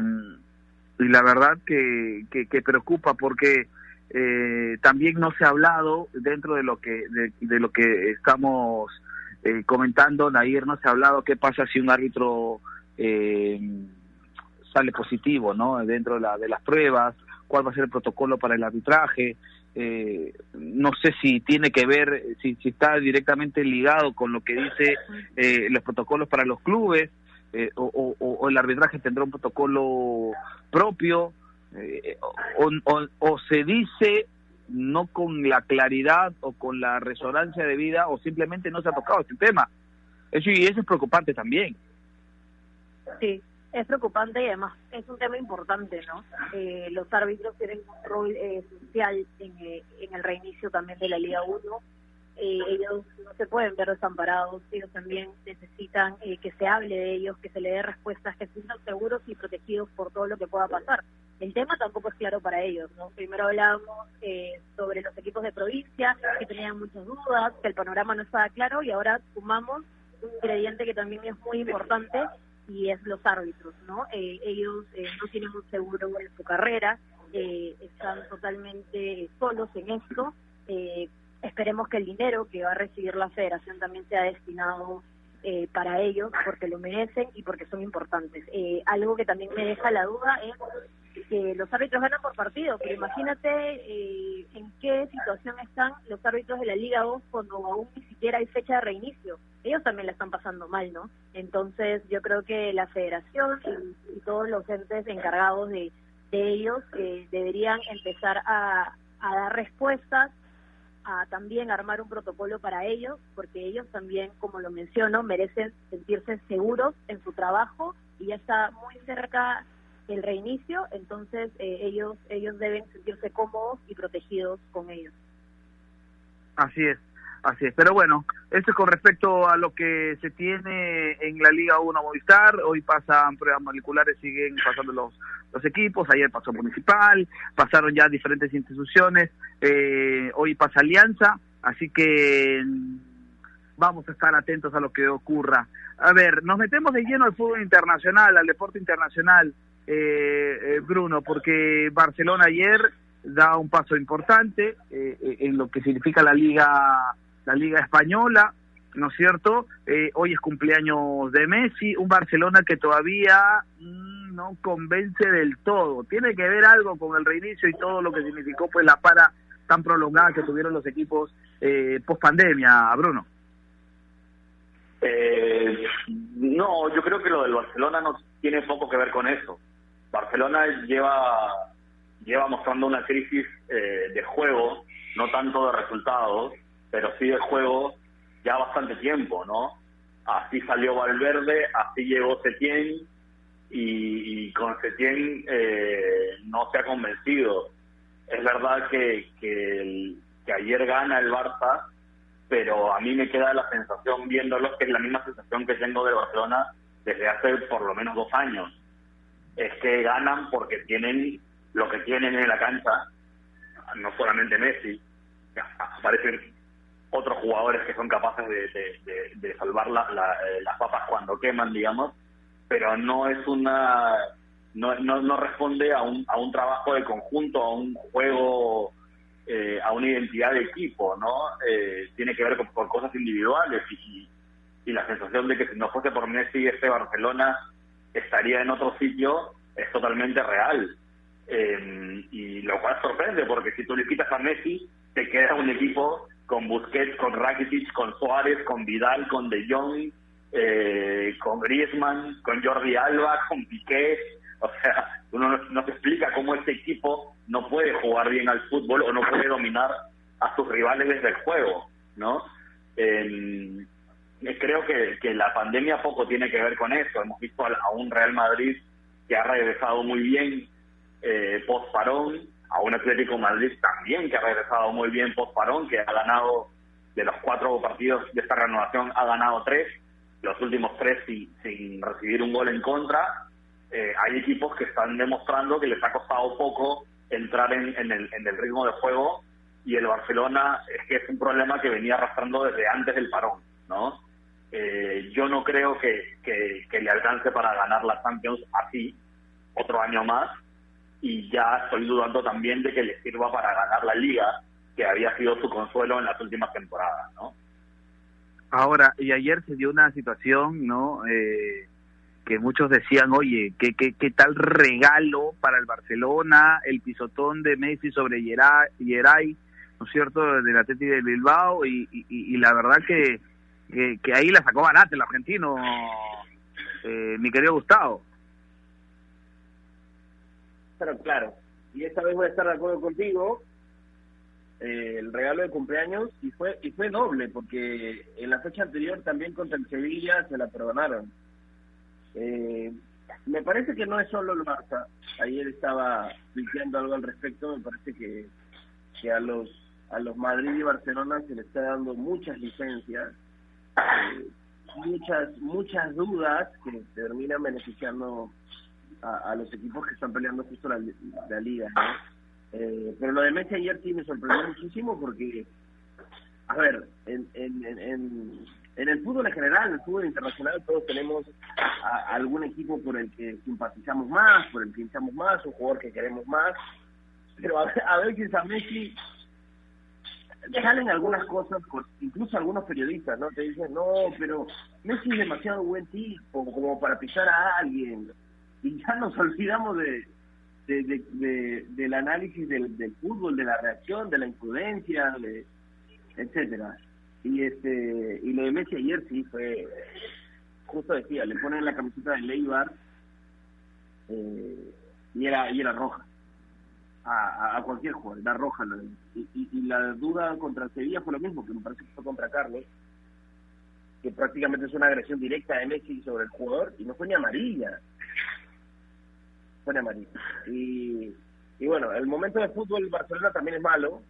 y la verdad que, que, preocupa porque eh, también no se ha hablado dentro de lo que de, lo que estamos eh, comentando Nair no se ha hablado qué pasa si un árbitro eh, sale positivo no dentro de, la, de las pruebas cuál va a ser el protocolo para el arbitraje. Eh, no sé si tiene que ver si, si está directamente ligado con lo que dice eh, los protocolos para los clubes eh, o, el arbitraje tendrá un protocolo propio, eh, o, se dice no con la claridad o con la resonancia de vida o simplemente no se ha tocado este tema. Eso, y eso es preocupante también. Sí, es preocupante y además es un tema importante, ¿no? Eh, los árbitros tienen un rol esencial en, en el reinicio también de la Liga 1 eh, ellos no se pueden ver desamparados, ellos también necesitan eh, que se hable de ellos, que se le dé respuestas, que estén seguros y protegidos por todo lo que pueda pasar. El tema tampoco es claro para ellos, ¿no? Primero hablábamos eh, sobre los equipos de provincia, que tenían muchas dudas, que el panorama no estaba claro y ahora sumamos un ingrediente que también es muy importante y es los árbitros, ¿no? ellos no tienen un seguro en su carrera, están totalmente solos en esto, eh, Esperemos que el dinero que va a recibir la federación también sea destinado eh, para ellos, porque lo merecen y porque son importantes. Eh, algo que también me deja la duda es que los árbitros ganan por partido, pero imagínate eh, en qué situación están los árbitros de la Liga 2 cuando aún ni siquiera hay fecha de reinicio. Ellos también la están pasando mal, ¿no? Entonces yo creo que la federación y, todos los entes encargados de, de ellos deberían empezar a dar respuestas a también armar un protocolo para ellos, porque ellos también, como lo menciono, merecen sentirse seguros en su trabajo y ya está muy cerca el reinicio, entonces eh, ellos ellos deben sentirse cómodos y protegidos con ellos. Así es. Así es, pero bueno, esto es con respecto a lo que se tiene en la Liga 1 Movistar. Hoy pasan pruebas moleculares, siguen pasando los, los equipos. Ayer pasó Municipal, pasaron ya diferentes instituciones. Eh, hoy pasa Alianza, así que vamos a estar atentos a lo que ocurra. A ver, nos metemos de lleno al fútbol internacional, al deporte internacional, eh, eh Bruno, porque Barcelona ayer da un paso importante eh, en lo que significa la Liga la Liga Española, ¿no es cierto? Eh, hoy es cumpleaños de Messi, un Barcelona que todavía mm, no convence del todo. Tiene que ver algo con el reinicio y todo lo que significó pues la para tan prolongada que tuvieron los equipos eh, post pandemia, Bruno. Eh, no, yo creo que lo del Barcelona no tiene poco que ver con eso. Barcelona lleva lleva mostrando una crisis eh, de juego, no tanto de resultados, pero sí de juego ya bastante tiempo, ¿no? Así salió Valverde, así llegó Setién y, con Setién eh, no se ha convencido. Es verdad que, que, ayer gana el Barça, pero a mí me queda la sensación viéndolo que es la misma sensación que tengo de Barcelona desde hace por lo menos dos años. Es que ganan porque tienen lo que tienen en la cancha, no solamente Messi, aparecen otros jugadores que son capaces de, de, salvar eh, las papas cuando queman, digamos, pero no es una no, no, responde a un, a un trabajo de conjunto, a un juego, eh, a una identidad de equipo, ¿no? Eh, tiene que ver con, cosas individuales y, y, la sensación de que si no fuese por Messi este Barcelona estaría en otro sitio es totalmente real. Eh, y lo cual sorprende porque si tú le quitas a Messi te queda un equipo con Busquets, con Rakitic, con Suárez, con Vidal, con De Jong, eh, con Griezmann, con Jordi Alba, con Piqué. O sea, uno no, se explica cómo este equipo no puede jugar bien al fútbol o no puede dominar a sus rivales desde el juego, ¿no? Eh, creo que, que, la pandemia poco tiene que ver con eso. Hemos visto a, un Real Madrid que ha regresado muy bien eh, post parón, a un Atlético Madrid también que ha regresado muy bien post parón, que ha ganado de los cuatro partidos de esta renovación ha ganado tres los últimos tres sin, recibir un gol en contra. Eh, hay equipos que están demostrando que les ha costado poco entrar en, el, en el ritmo de juego y el Barcelona es que es un problema que venía arrastrando desde antes del parón, ¿no? Eh, yo no creo que, que, le alcance para ganar la Champions así otro año más y ya estoy dudando también de que le sirva para ganar la Liga, que había sido su consuelo en las últimas temporadas, ¿no? Ahora, y ayer se dio una situación, ¿no? Eh, que muchos decían, oye, ¿qué, qué, qué tal regalo para el Barcelona, el pisotón de Messi sobre Yeray, ¿no es cierto?, del Atlético de Bilbao, y, y, la verdad que, que, ahí la sacó barata el argentino, eh, mi querido Gustavo. Pero claro, y esta vez voy a estar de acuerdo contigo, eh, el regalo de cumpleaños y fue y fue doble porque en la fecha anterior también contra el Sevilla se la perdonaron. Eh, me parece que no es solo el Barça. Ayer estaba diciendo algo al respecto. Me parece que, que a los a los Madrid y Barcelona se les está dando muchas licencias, eh, muchas muchas dudas que terminan beneficiando a, los equipos que están peleando justo la, liga. Eh, pero lo de Messi ayer sí me sorprendió muchísimo porque, a ver, en, en, en, en el fútbol en general, en el fútbol internacional, todos tenemos algún equipo por el que simpatizamos más, por el que hinchamos más, un jugador que queremos más. Pero a, ver, a veces a Messi salen algunas cosas, incluso algunos periodistas, ¿no? Te dicen, no, pero Messi es demasiado buen tipo como para pisar a alguien. Y ya nos olvidamos de, de, del análisis del, del, fútbol, de la reacción, de la imprudencia, de, etcétera. Y este y lo de Messi ayer sí fue, justo decía, le ponen la camiseta de Leibar eh, y era y era roja. A, a, cualquier jugador, era roja. Y, y, la duda contra Sevilla fue lo mismo, que me parece que fue contra Carlos, que prácticamente es una agresión directa de Messi sobre el jugador y no fue ni amarilla Y, y bueno, el momento de fútbol Barcelona también es malo,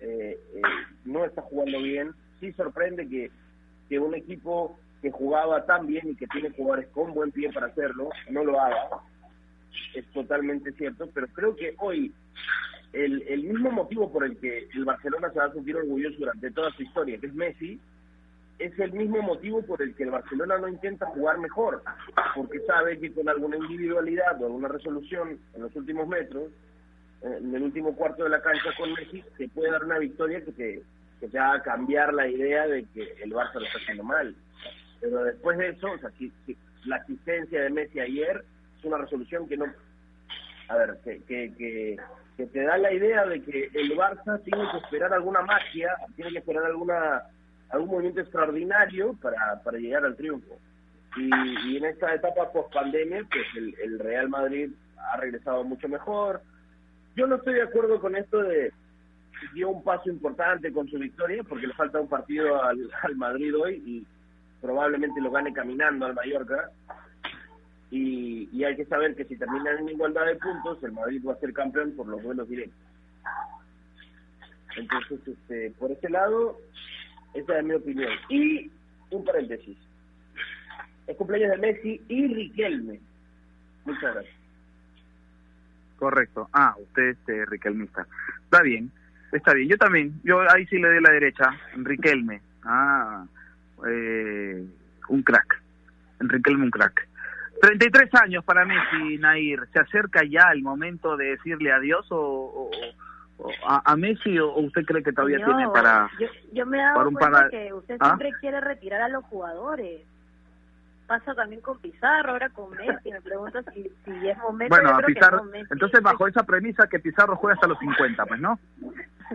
eh, eh, no está jugando bien, sí sorprende que, que un equipo que jugaba tan bien y que tiene jugadores con buen pie para hacerlo, no lo haga. Es totalmente cierto, pero creo que hoy el, el mismo motivo por el que el Barcelona se va a sentir orgulloso durante toda su historia, que es Messi, es el mismo motivo por el que el Barcelona no intenta jugar mejor, porque sabe que con alguna individualidad o alguna resolución en los últimos metros, eh, en el último cuarto de la cancha con Messi, se puede dar una victoria que te, que te haga cambiar la idea de que el Barça lo está haciendo mal. Pero después de eso, o sea, la asistencia de Messi ayer es una resolución que no... A ver, que, que, que, que te da la idea de que el Barça tiene que esperar alguna magia, tiene que esperar alguna algún movimiento extraordinario para, para llegar al triunfo. Y, en esta etapa post pandemia, pues el, Real Madrid ha regresado mucho mejor. Yo no estoy de acuerdo con esto de dio un paso importante con su victoria, porque le falta un partido al, al Madrid hoy y probablemente lo gane caminando al Mallorca. Y, y hay que saber que si terminan en igualdad de puntos, el Madrid va a ser campeón por los vuelos directos. Entonces, este, por ese lado, esa es mi opinión. Y un paréntesis. Es cumpleaños de Messi y Riquelme. Muchas gracias. Correcto. Ah, usted es Riquelmista. Está bien. está bien. Yo también, yo ahí sí le doy la derecha. Enriquelme. Ah, eh, un crack. Enriquelme un crack. 33 años para Messi, Nair. ¿Se acerca ya el momento de decirle adiós o, a, Messi o usted cree que todavía tiene para... Yo, me he dado cuenta que usted ¿Ah? siempre quiere retirar a los jugadores pasa también con Pizarro, ahora con Messi, me pregunto si, si es momento. Bueno, a Pizarro, entonces bajo esa premisa que Pizarro juega hasta los 50, pues, ¿no?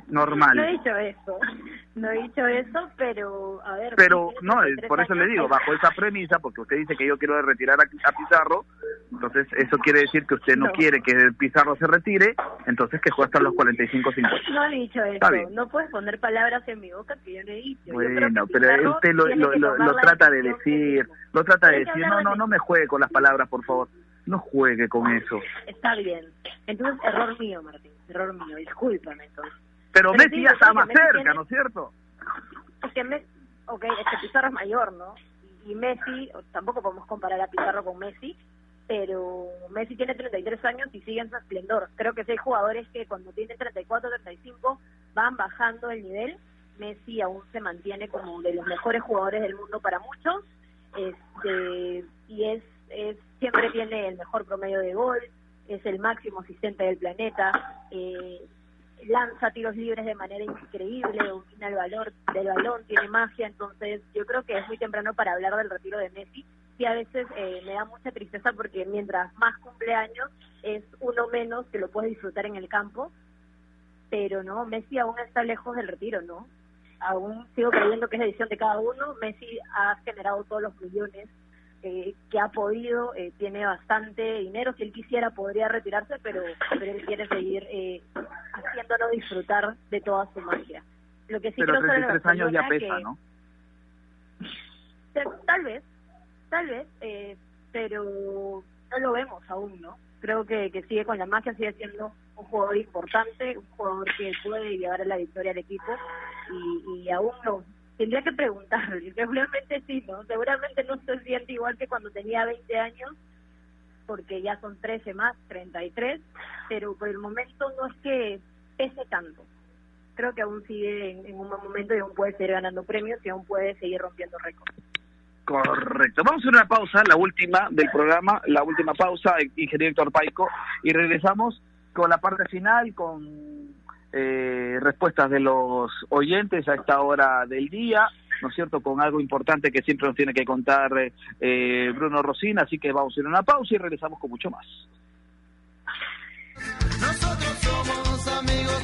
Normal. No he dicho eso, no he dicho eso, pero a ver. Pero no, por eso le digo, bajo esa premisa, porque usted dice que yo quiero retirar a, Pizarro, entonces eso quiere decir que usted no, quiere que Pizarro se retire, entonces que juegue hasta los 45-50. No he dicho eso, no puedes poner palabras en mi boca que yo no he dicho. Bueno, pero usted lo, lo, trata de decir, lo trata de decir, no, no, no me juegue con las palabras, por favor. No juegue con eso. Está bien. Entonces, error mío, Martín. Error mío. Discúlpame, entonces. Pero, Messi ya está más cerca, ¿no es cierto? Es que, me, okay, es que Pizarro es mayor, ¿no? Y, Messi, tampoco podemos comparar a Pizarro con Messi, pero Messi tiene 33 años y sigue en su esplendor. Creo que hay jugadores que cuando tienen 34, 35 van bajando el nivel. Messi aún se mantiene como de los mejores jugadores del mundo para muchos. Este, y es, es siempre tiene el mejor promedio de gol, es el máximo asistente del planeta. Eh, lanza tiros libres de manera increíble, domina el valor del balón, tiene magia, entonces yo creo que es muy temprano para hablar del retiro de Messi. Y a veces eh, me da mucha tristeza porque mientras más cumpleaños es uno menos que lo puedes disfrutar en el campo, pero no, Messi aún está lejos del retiro, ¿no? Aún sigo creyendo que es decisión de cada uno. Messi ha generado todos los millones eh, que ha podido, eh, tiene bastante dinero, si él quisiera podría retirarse, pero, pero él quiere seguir eh, haciéndonos disfrutar de toda su magia. Lo que sí pero 33 años ya pesa, ¿no? Tal vez, tal vez, eh, pero no lo vemos aún, ¿no? Creo que, que sigue con la magia, sigue siendo un jugador importante, un jugador que puede llevar a la victoria al equipo y, y aún no, tendría que preguntarle, seguramente sí, ¿no? Seguramente no se siente igual que cuando tenía 20 años, porque ya son 13 más, 33, pero por el momento no es que pese tanto. Creo que aún sigue en, un buen momento y aún puede seguir ganando premios y aún puede seguir rompiendo récords. Correcto. Vamos a hacer una pausa, la última del programa, la última pausa, ingeniero Héctor Paico, y regresamos con la parte final, con eh, respuestas de los oyentes a esta hora del día, ¿no es cierto?, con algo importante que siempre nos tiene que contar eh, Bruno Rosina, así que vamos a ir a una pausa y regresamos con mucho más. Nosotros somos amigos,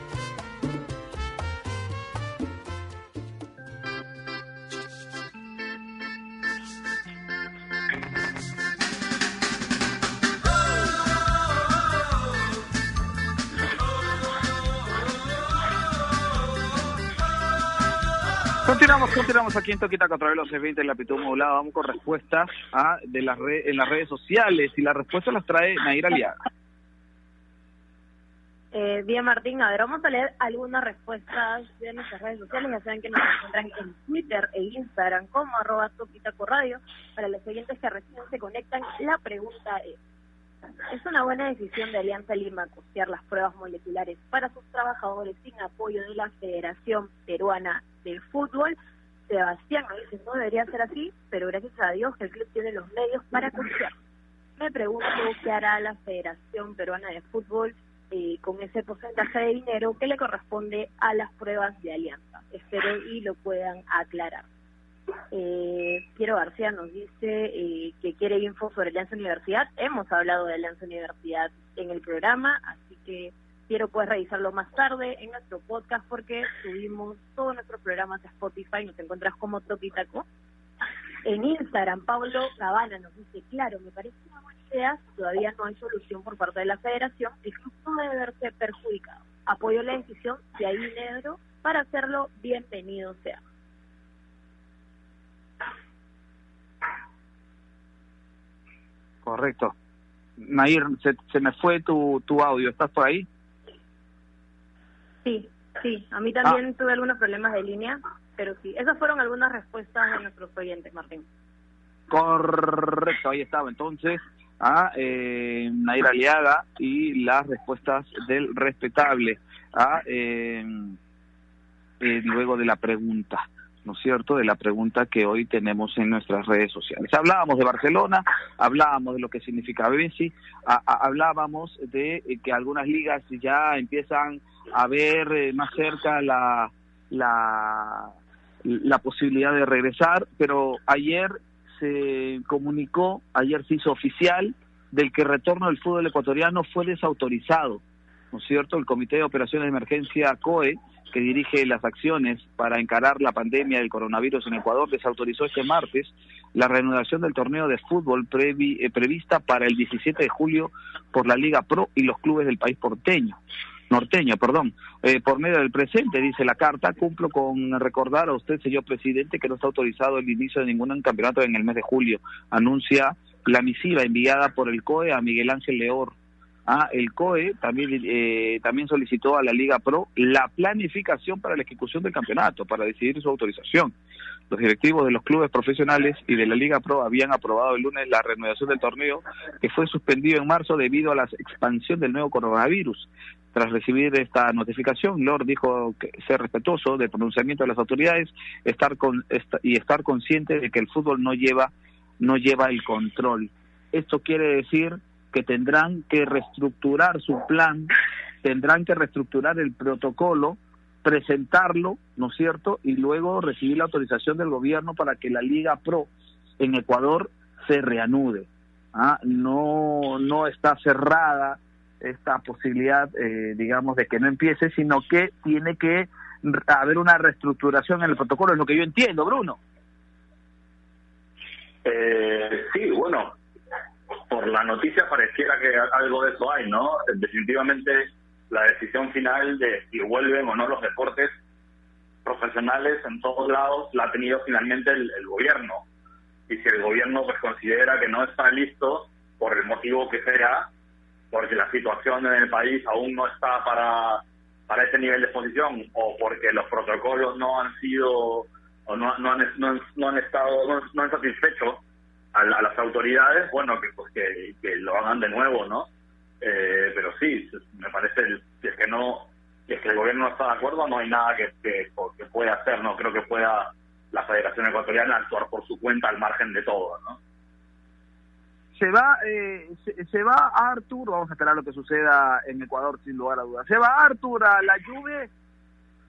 Continuamos, continuamos aquí en Toquita a través de los eventos en la Modulada. Vamos con respuestas a, de las en las redes sociales y las respuestas las trae Naira Aliaga. Eh, bien, Martín, a ver, vamos a leer algunas respuestas de nuestras redes sociales. Ya saben que nos encuentran en Twitter e Instagram como arroba Toquitaco Radio. Para los oyentes que recién se conectan, la pregunta es, ¿es una buena decisión de Alianza Lima costear las pruebas moleculares para sus trabajadores sin apoyo de la Federación Peruana del fútbol. Sebastián nos dice, no debería ser así, pero gracias a Dios que el club tiene los medios para confiar. Me pregunto qué hará la Federación Peruana de Fútbol eh, con ese porcentaje de dinero que le corresponde a las pruebas de alianza. Espero y lo puedan aclarar. Eh, Piero García nos dice eh, que quiere info sobre Alianza Universidad. Hemos hablado de Alianza Universidad en el programa, así que quiero puedes revisarlo más tarde en nuestro podcast porque subimos todos nuestros programas a Spotify, nos encuentras como Toquitaco. En Instagram, Pablo Cabana nos dice, claro, me parece una buena idea, todavía no hay solución por parte de la federación, el club no debe verse perjudicado. Apoyo la decisión de ahí negro para hacerlo bienvenido sea. Correcto. Nair, se, se me fue tu, tu audio, ¿estás por ahí? Sí, sí, a mí también ah. tuve algunos problemas de línea, pero sí, esas fueron algunas respuestas de nuestros oyentes, Martín. Correcto, ahí estaba entonces a eh, Nair Aliaga y las respuestas del respetable a eh, eh, luego de la pregunta. ¿No es cierto?, de la pregunta que hoy tenemos en nuestras redes sociales. Hablábamos de Barcelona, hablábamos de lo que significa Messi, hablábamos de eh, que algunas ligas ya empiezan a ver eh, más cerca la, la, la posibilidad de regresar, pero ayer se comunicó, ayer se hizo oficial del que el retorno del fútbol ecuatoriano fue desautorizado, ¿no es cierto? El Comité de Operaciones de Emergencia COE que dirige las acciones para encarar la pandemia del coronavirus en Ecuador, desautorizó este martes la reanudación del torneo de fútbol eh, prevista para el 17 de julio por la Liga Pro y los clubes del país porteño norteño, perdón, eh, por medio del presente, dice la carta, cumplo con recordar a usted, señor presidente, que no está autorizado el inicio de ningún campeonato en el mes de julio, anuncia la misiva enviada por el COE a Miguel Ángel Leor, Ah, el COE también, eh, también solicitó a la Liga Pro la planificación para la ejecución del campeonato, para decidir su autorización. Los directivos de los clubes profesionales y de la Liga Pro habían aprobado el lunes la renovación del torneo, que fue suspendido en marzo debido a la expansión del nuevo coronavirus. Tras recibir esta notificación, Lord dijo que ser respetuoso del pronunciamiento de las autoridades estar con, y estar consciente de que el fútbol no lleva, no lleva el control. Esto quiere decir que tendrán que reestructurar su plan, tendrán que reestructurar el protocolo, presentarlo, ¿no es cierto? Y luego recibir la autorización del gobierno para que la Liga Pro en Ecuador se reanude. ¿ah? No, no está cerrada esta posibilidad, eh, digamos, de que no empiece, sino que tiene que haber una reestructuración en el protocolo, es lo que yo entiendo, Bruno. Eh, sí, bueno, por la noticia pareciera que algo de eso hay, ¿no? Definitivamente la decisión final de si vuelven o no los deportes profesionales en todos lados la ha tenido finalmente el, gobierno. Y si el gobierno pues considera que no está listo, por el motivo que sea, porque la situación en el país aún no está para, para ese nivel de exposición, o porque los protocolos no han sido, o no, no, han, no, han estado, no, no han satisfecho a, las autoridades, bueno, que, pues, que, lo hagan de nuevo, ¿no? Eh, pero sí, me parece, que es que no, es que el gobierno no está de acuerdo, no hay nada que, que, que pueda hacer, no creo que pueda la Federación Ecuatoriana actuar por su cuenta al margen de todo, ¿no? Se va, eh, se, va Artur, vamos a esperar lo que suceda en Ecuador sin lugar a dudas. ¿Se va Artur a la lluvia,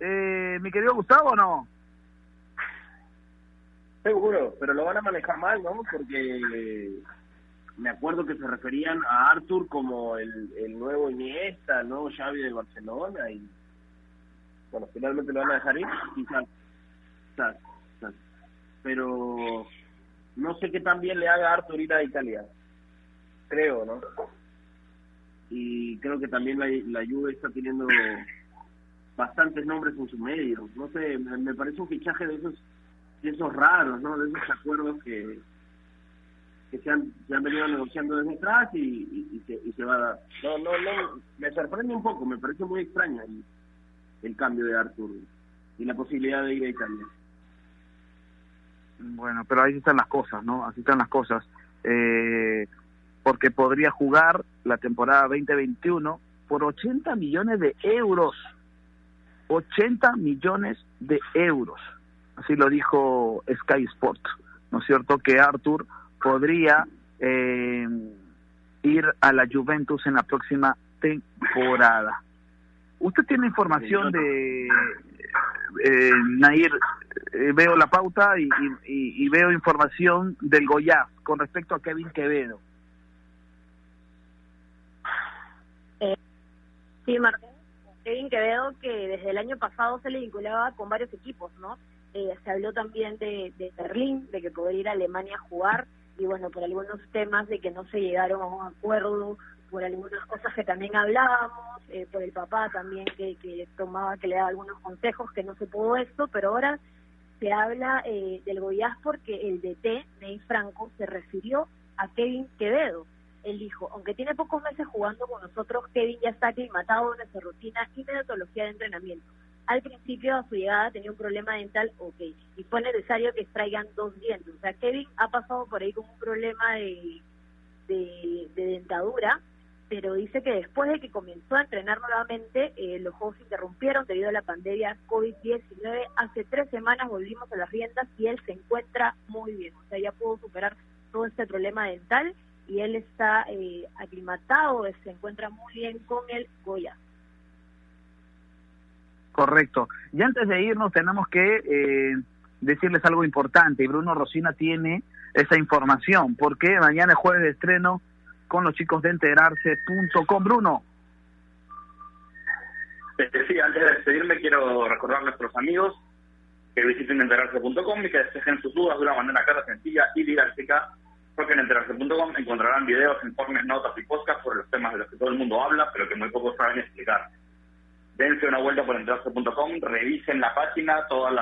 eh, mi querido Gustavo, no? Seguro, pero lo van a manejar mal, ¿no? Porque me acuerdo que se referían a Arthur como el, el nuevo Iniesta, el nuevo Xavi de Barcelona y bueno, finalmente lo van a dejar ir, quizás, pero no sé qué tan bien le haga Arthur ir a Italia, creo, ¿no? Y creo que también la, la Juve está teniendo bastantes nombres en su medio, no sé, me parece un fichaje de esos esos raros, ¿no? De esos acuerdos que, que se han, se han venido negociando desde atrás y, y, se, y se va a dar. No, no, no, me sorprende un poco, me parece muy extraño el, el cambio de Arthur y la posibilidad de ir a Italia. Bueno, pero ahí están las cosas, ¿no? Así están las cosas. Eh, porque podría jugar la temporada 2021 por 80 millones de euros. 80 millones de euros. Así lo dijo Sky Sport, ¿no es cierto? Que Arthur podría eh, ir a la Juventus en la próxima temporada. ¿Usted tiene información de eh, Nair? Eh, veo la pauta y, veo información del Goya con respecto a Kevin Quevedo. Eh, sí, Martín. Kevin Quevedo, que desde el año pasado se le vinculaba con varios equipos, ¿no? Eh, se habló también de, de Berlín, de que podría ir a Alemania a jugar, y bueno, por algunos temas de que no se llegaron a un acuerdo, por algunas cosas que también hablábamos, eh, por el papá también que, que tomaba, que le daba algunos consejos, que no se pudo esto, pero ahora se habla eh, del Goiás porque el DT, Ney Franco, se refirió a Kevin Quevedo, él dijo, aunque tiene pocos meses jugando con nosotros, Kevin ya está aclimatado en nuestra rutina y metodología de entrenamiento. Al principio de su llegada tenía un problema dental, ok, y fue necesario que extraigan dos dientes. O sea, Kevin ha pasado por ahí con un problema de, de, dentadura, pero dice que después de que comenzó a entrenar nuevamente, eh, los juegos se interrumpieron debido a la pandemia COVID-19. Hace tres semanas volvimos a las riendas y él se encuentra muy bien. O sea, ya pudo superar todo este problema dental y él está eh, aclimatado, se encuentra muy bien con el Goya. Correcto. Y antes de irnos tenemos que eh, decirles algo importante y Bruno Rosina tiene esa información porque mañana es jueves de estreno con los chicos de enterarse.com. Bruno. Eh, sí, antes de despedirme quiero recordar a nuestros amigos que visiten enterarse.com y que despejen sus dudas de una manera clara, sencilla y didáctica porque en enterarse.com encontrarán videos, informes, notas y podcasts sobre los temas de los que todo el mundo habla, pero que muy pocos saben explicar. Dense una vuelta por enterarse.com, revisen la página, todos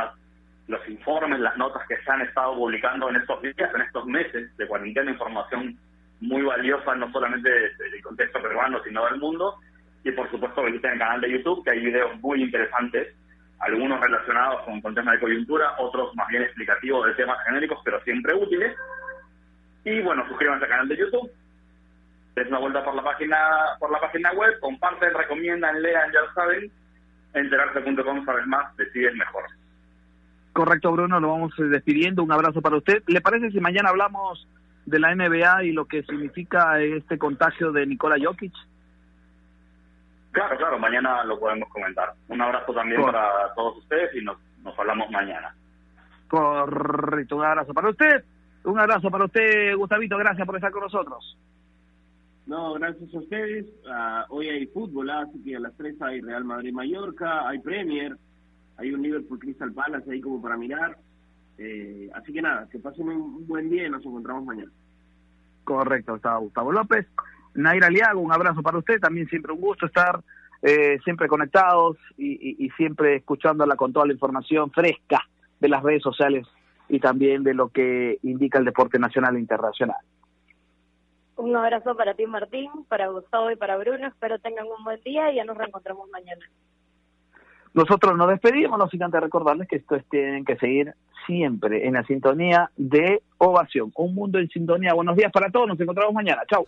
los informes, las notas que se han estado publicando en estos días, en estos meses de cuarentena, información muy valiosa no solamente del contexto peruano, sino del mundo. Y por supuesto visiten el canal de YouTube, que hay videos muy interesantes, algunos relacionados con, con temas de coyuntura, otros más bien explicativos de temas genéricos, pero siempre útiles y bueno, suscríbanse al canal de YouTube, den una vuelta por la página por la página web, comparten, recomiendan, lean, ya lo saben, enterarse.com sabes más, decides mejor. Correcto, Bruno, lo vamos despidiendo. Un abrazo para usted. ¿Le parece si mañana hablamos de la NBA y lo que significa este contagio de Nikola Jokic? Claro, claro, mañana lo podemos comentar. Un abrazo también para todos ustedes y nos, nos hablamos mañana. Correcto, un abrazo para usted. Un abrazo para usted, Gustavito, gracias por estar con nosotros. No, gracias a ustedes. Ah, hoy hay fútbol, ¿ah? así que a las 3 hay Real Madrid-Mallorca, hay Premier, hay un Liverpool Crystal Palace ahí como para mirar. Eh, así que nada, que pasen un buen día y nos encontramos mañana. Correcto, está Gustavo López. Naira Liago, un abrazo para usted, también siempre un gusto estar eh, siempre conectados y, y siempre escuchándola con toda la información fresca de las redes sociales y también de lo que indica el deporte nacional e internacional. Un abrazo para ti, Martín, para Gustavo y para Bruno. Espero tengan un buen día y ya nos reencontramos mañana. Nosotros nos despedimos, no sin antes recordarles que estos tienen que seguir siempre en la sintonía de Ovación. Un mundo en sintonía. Buenos días para todos, nos encontramos mañana. Chao.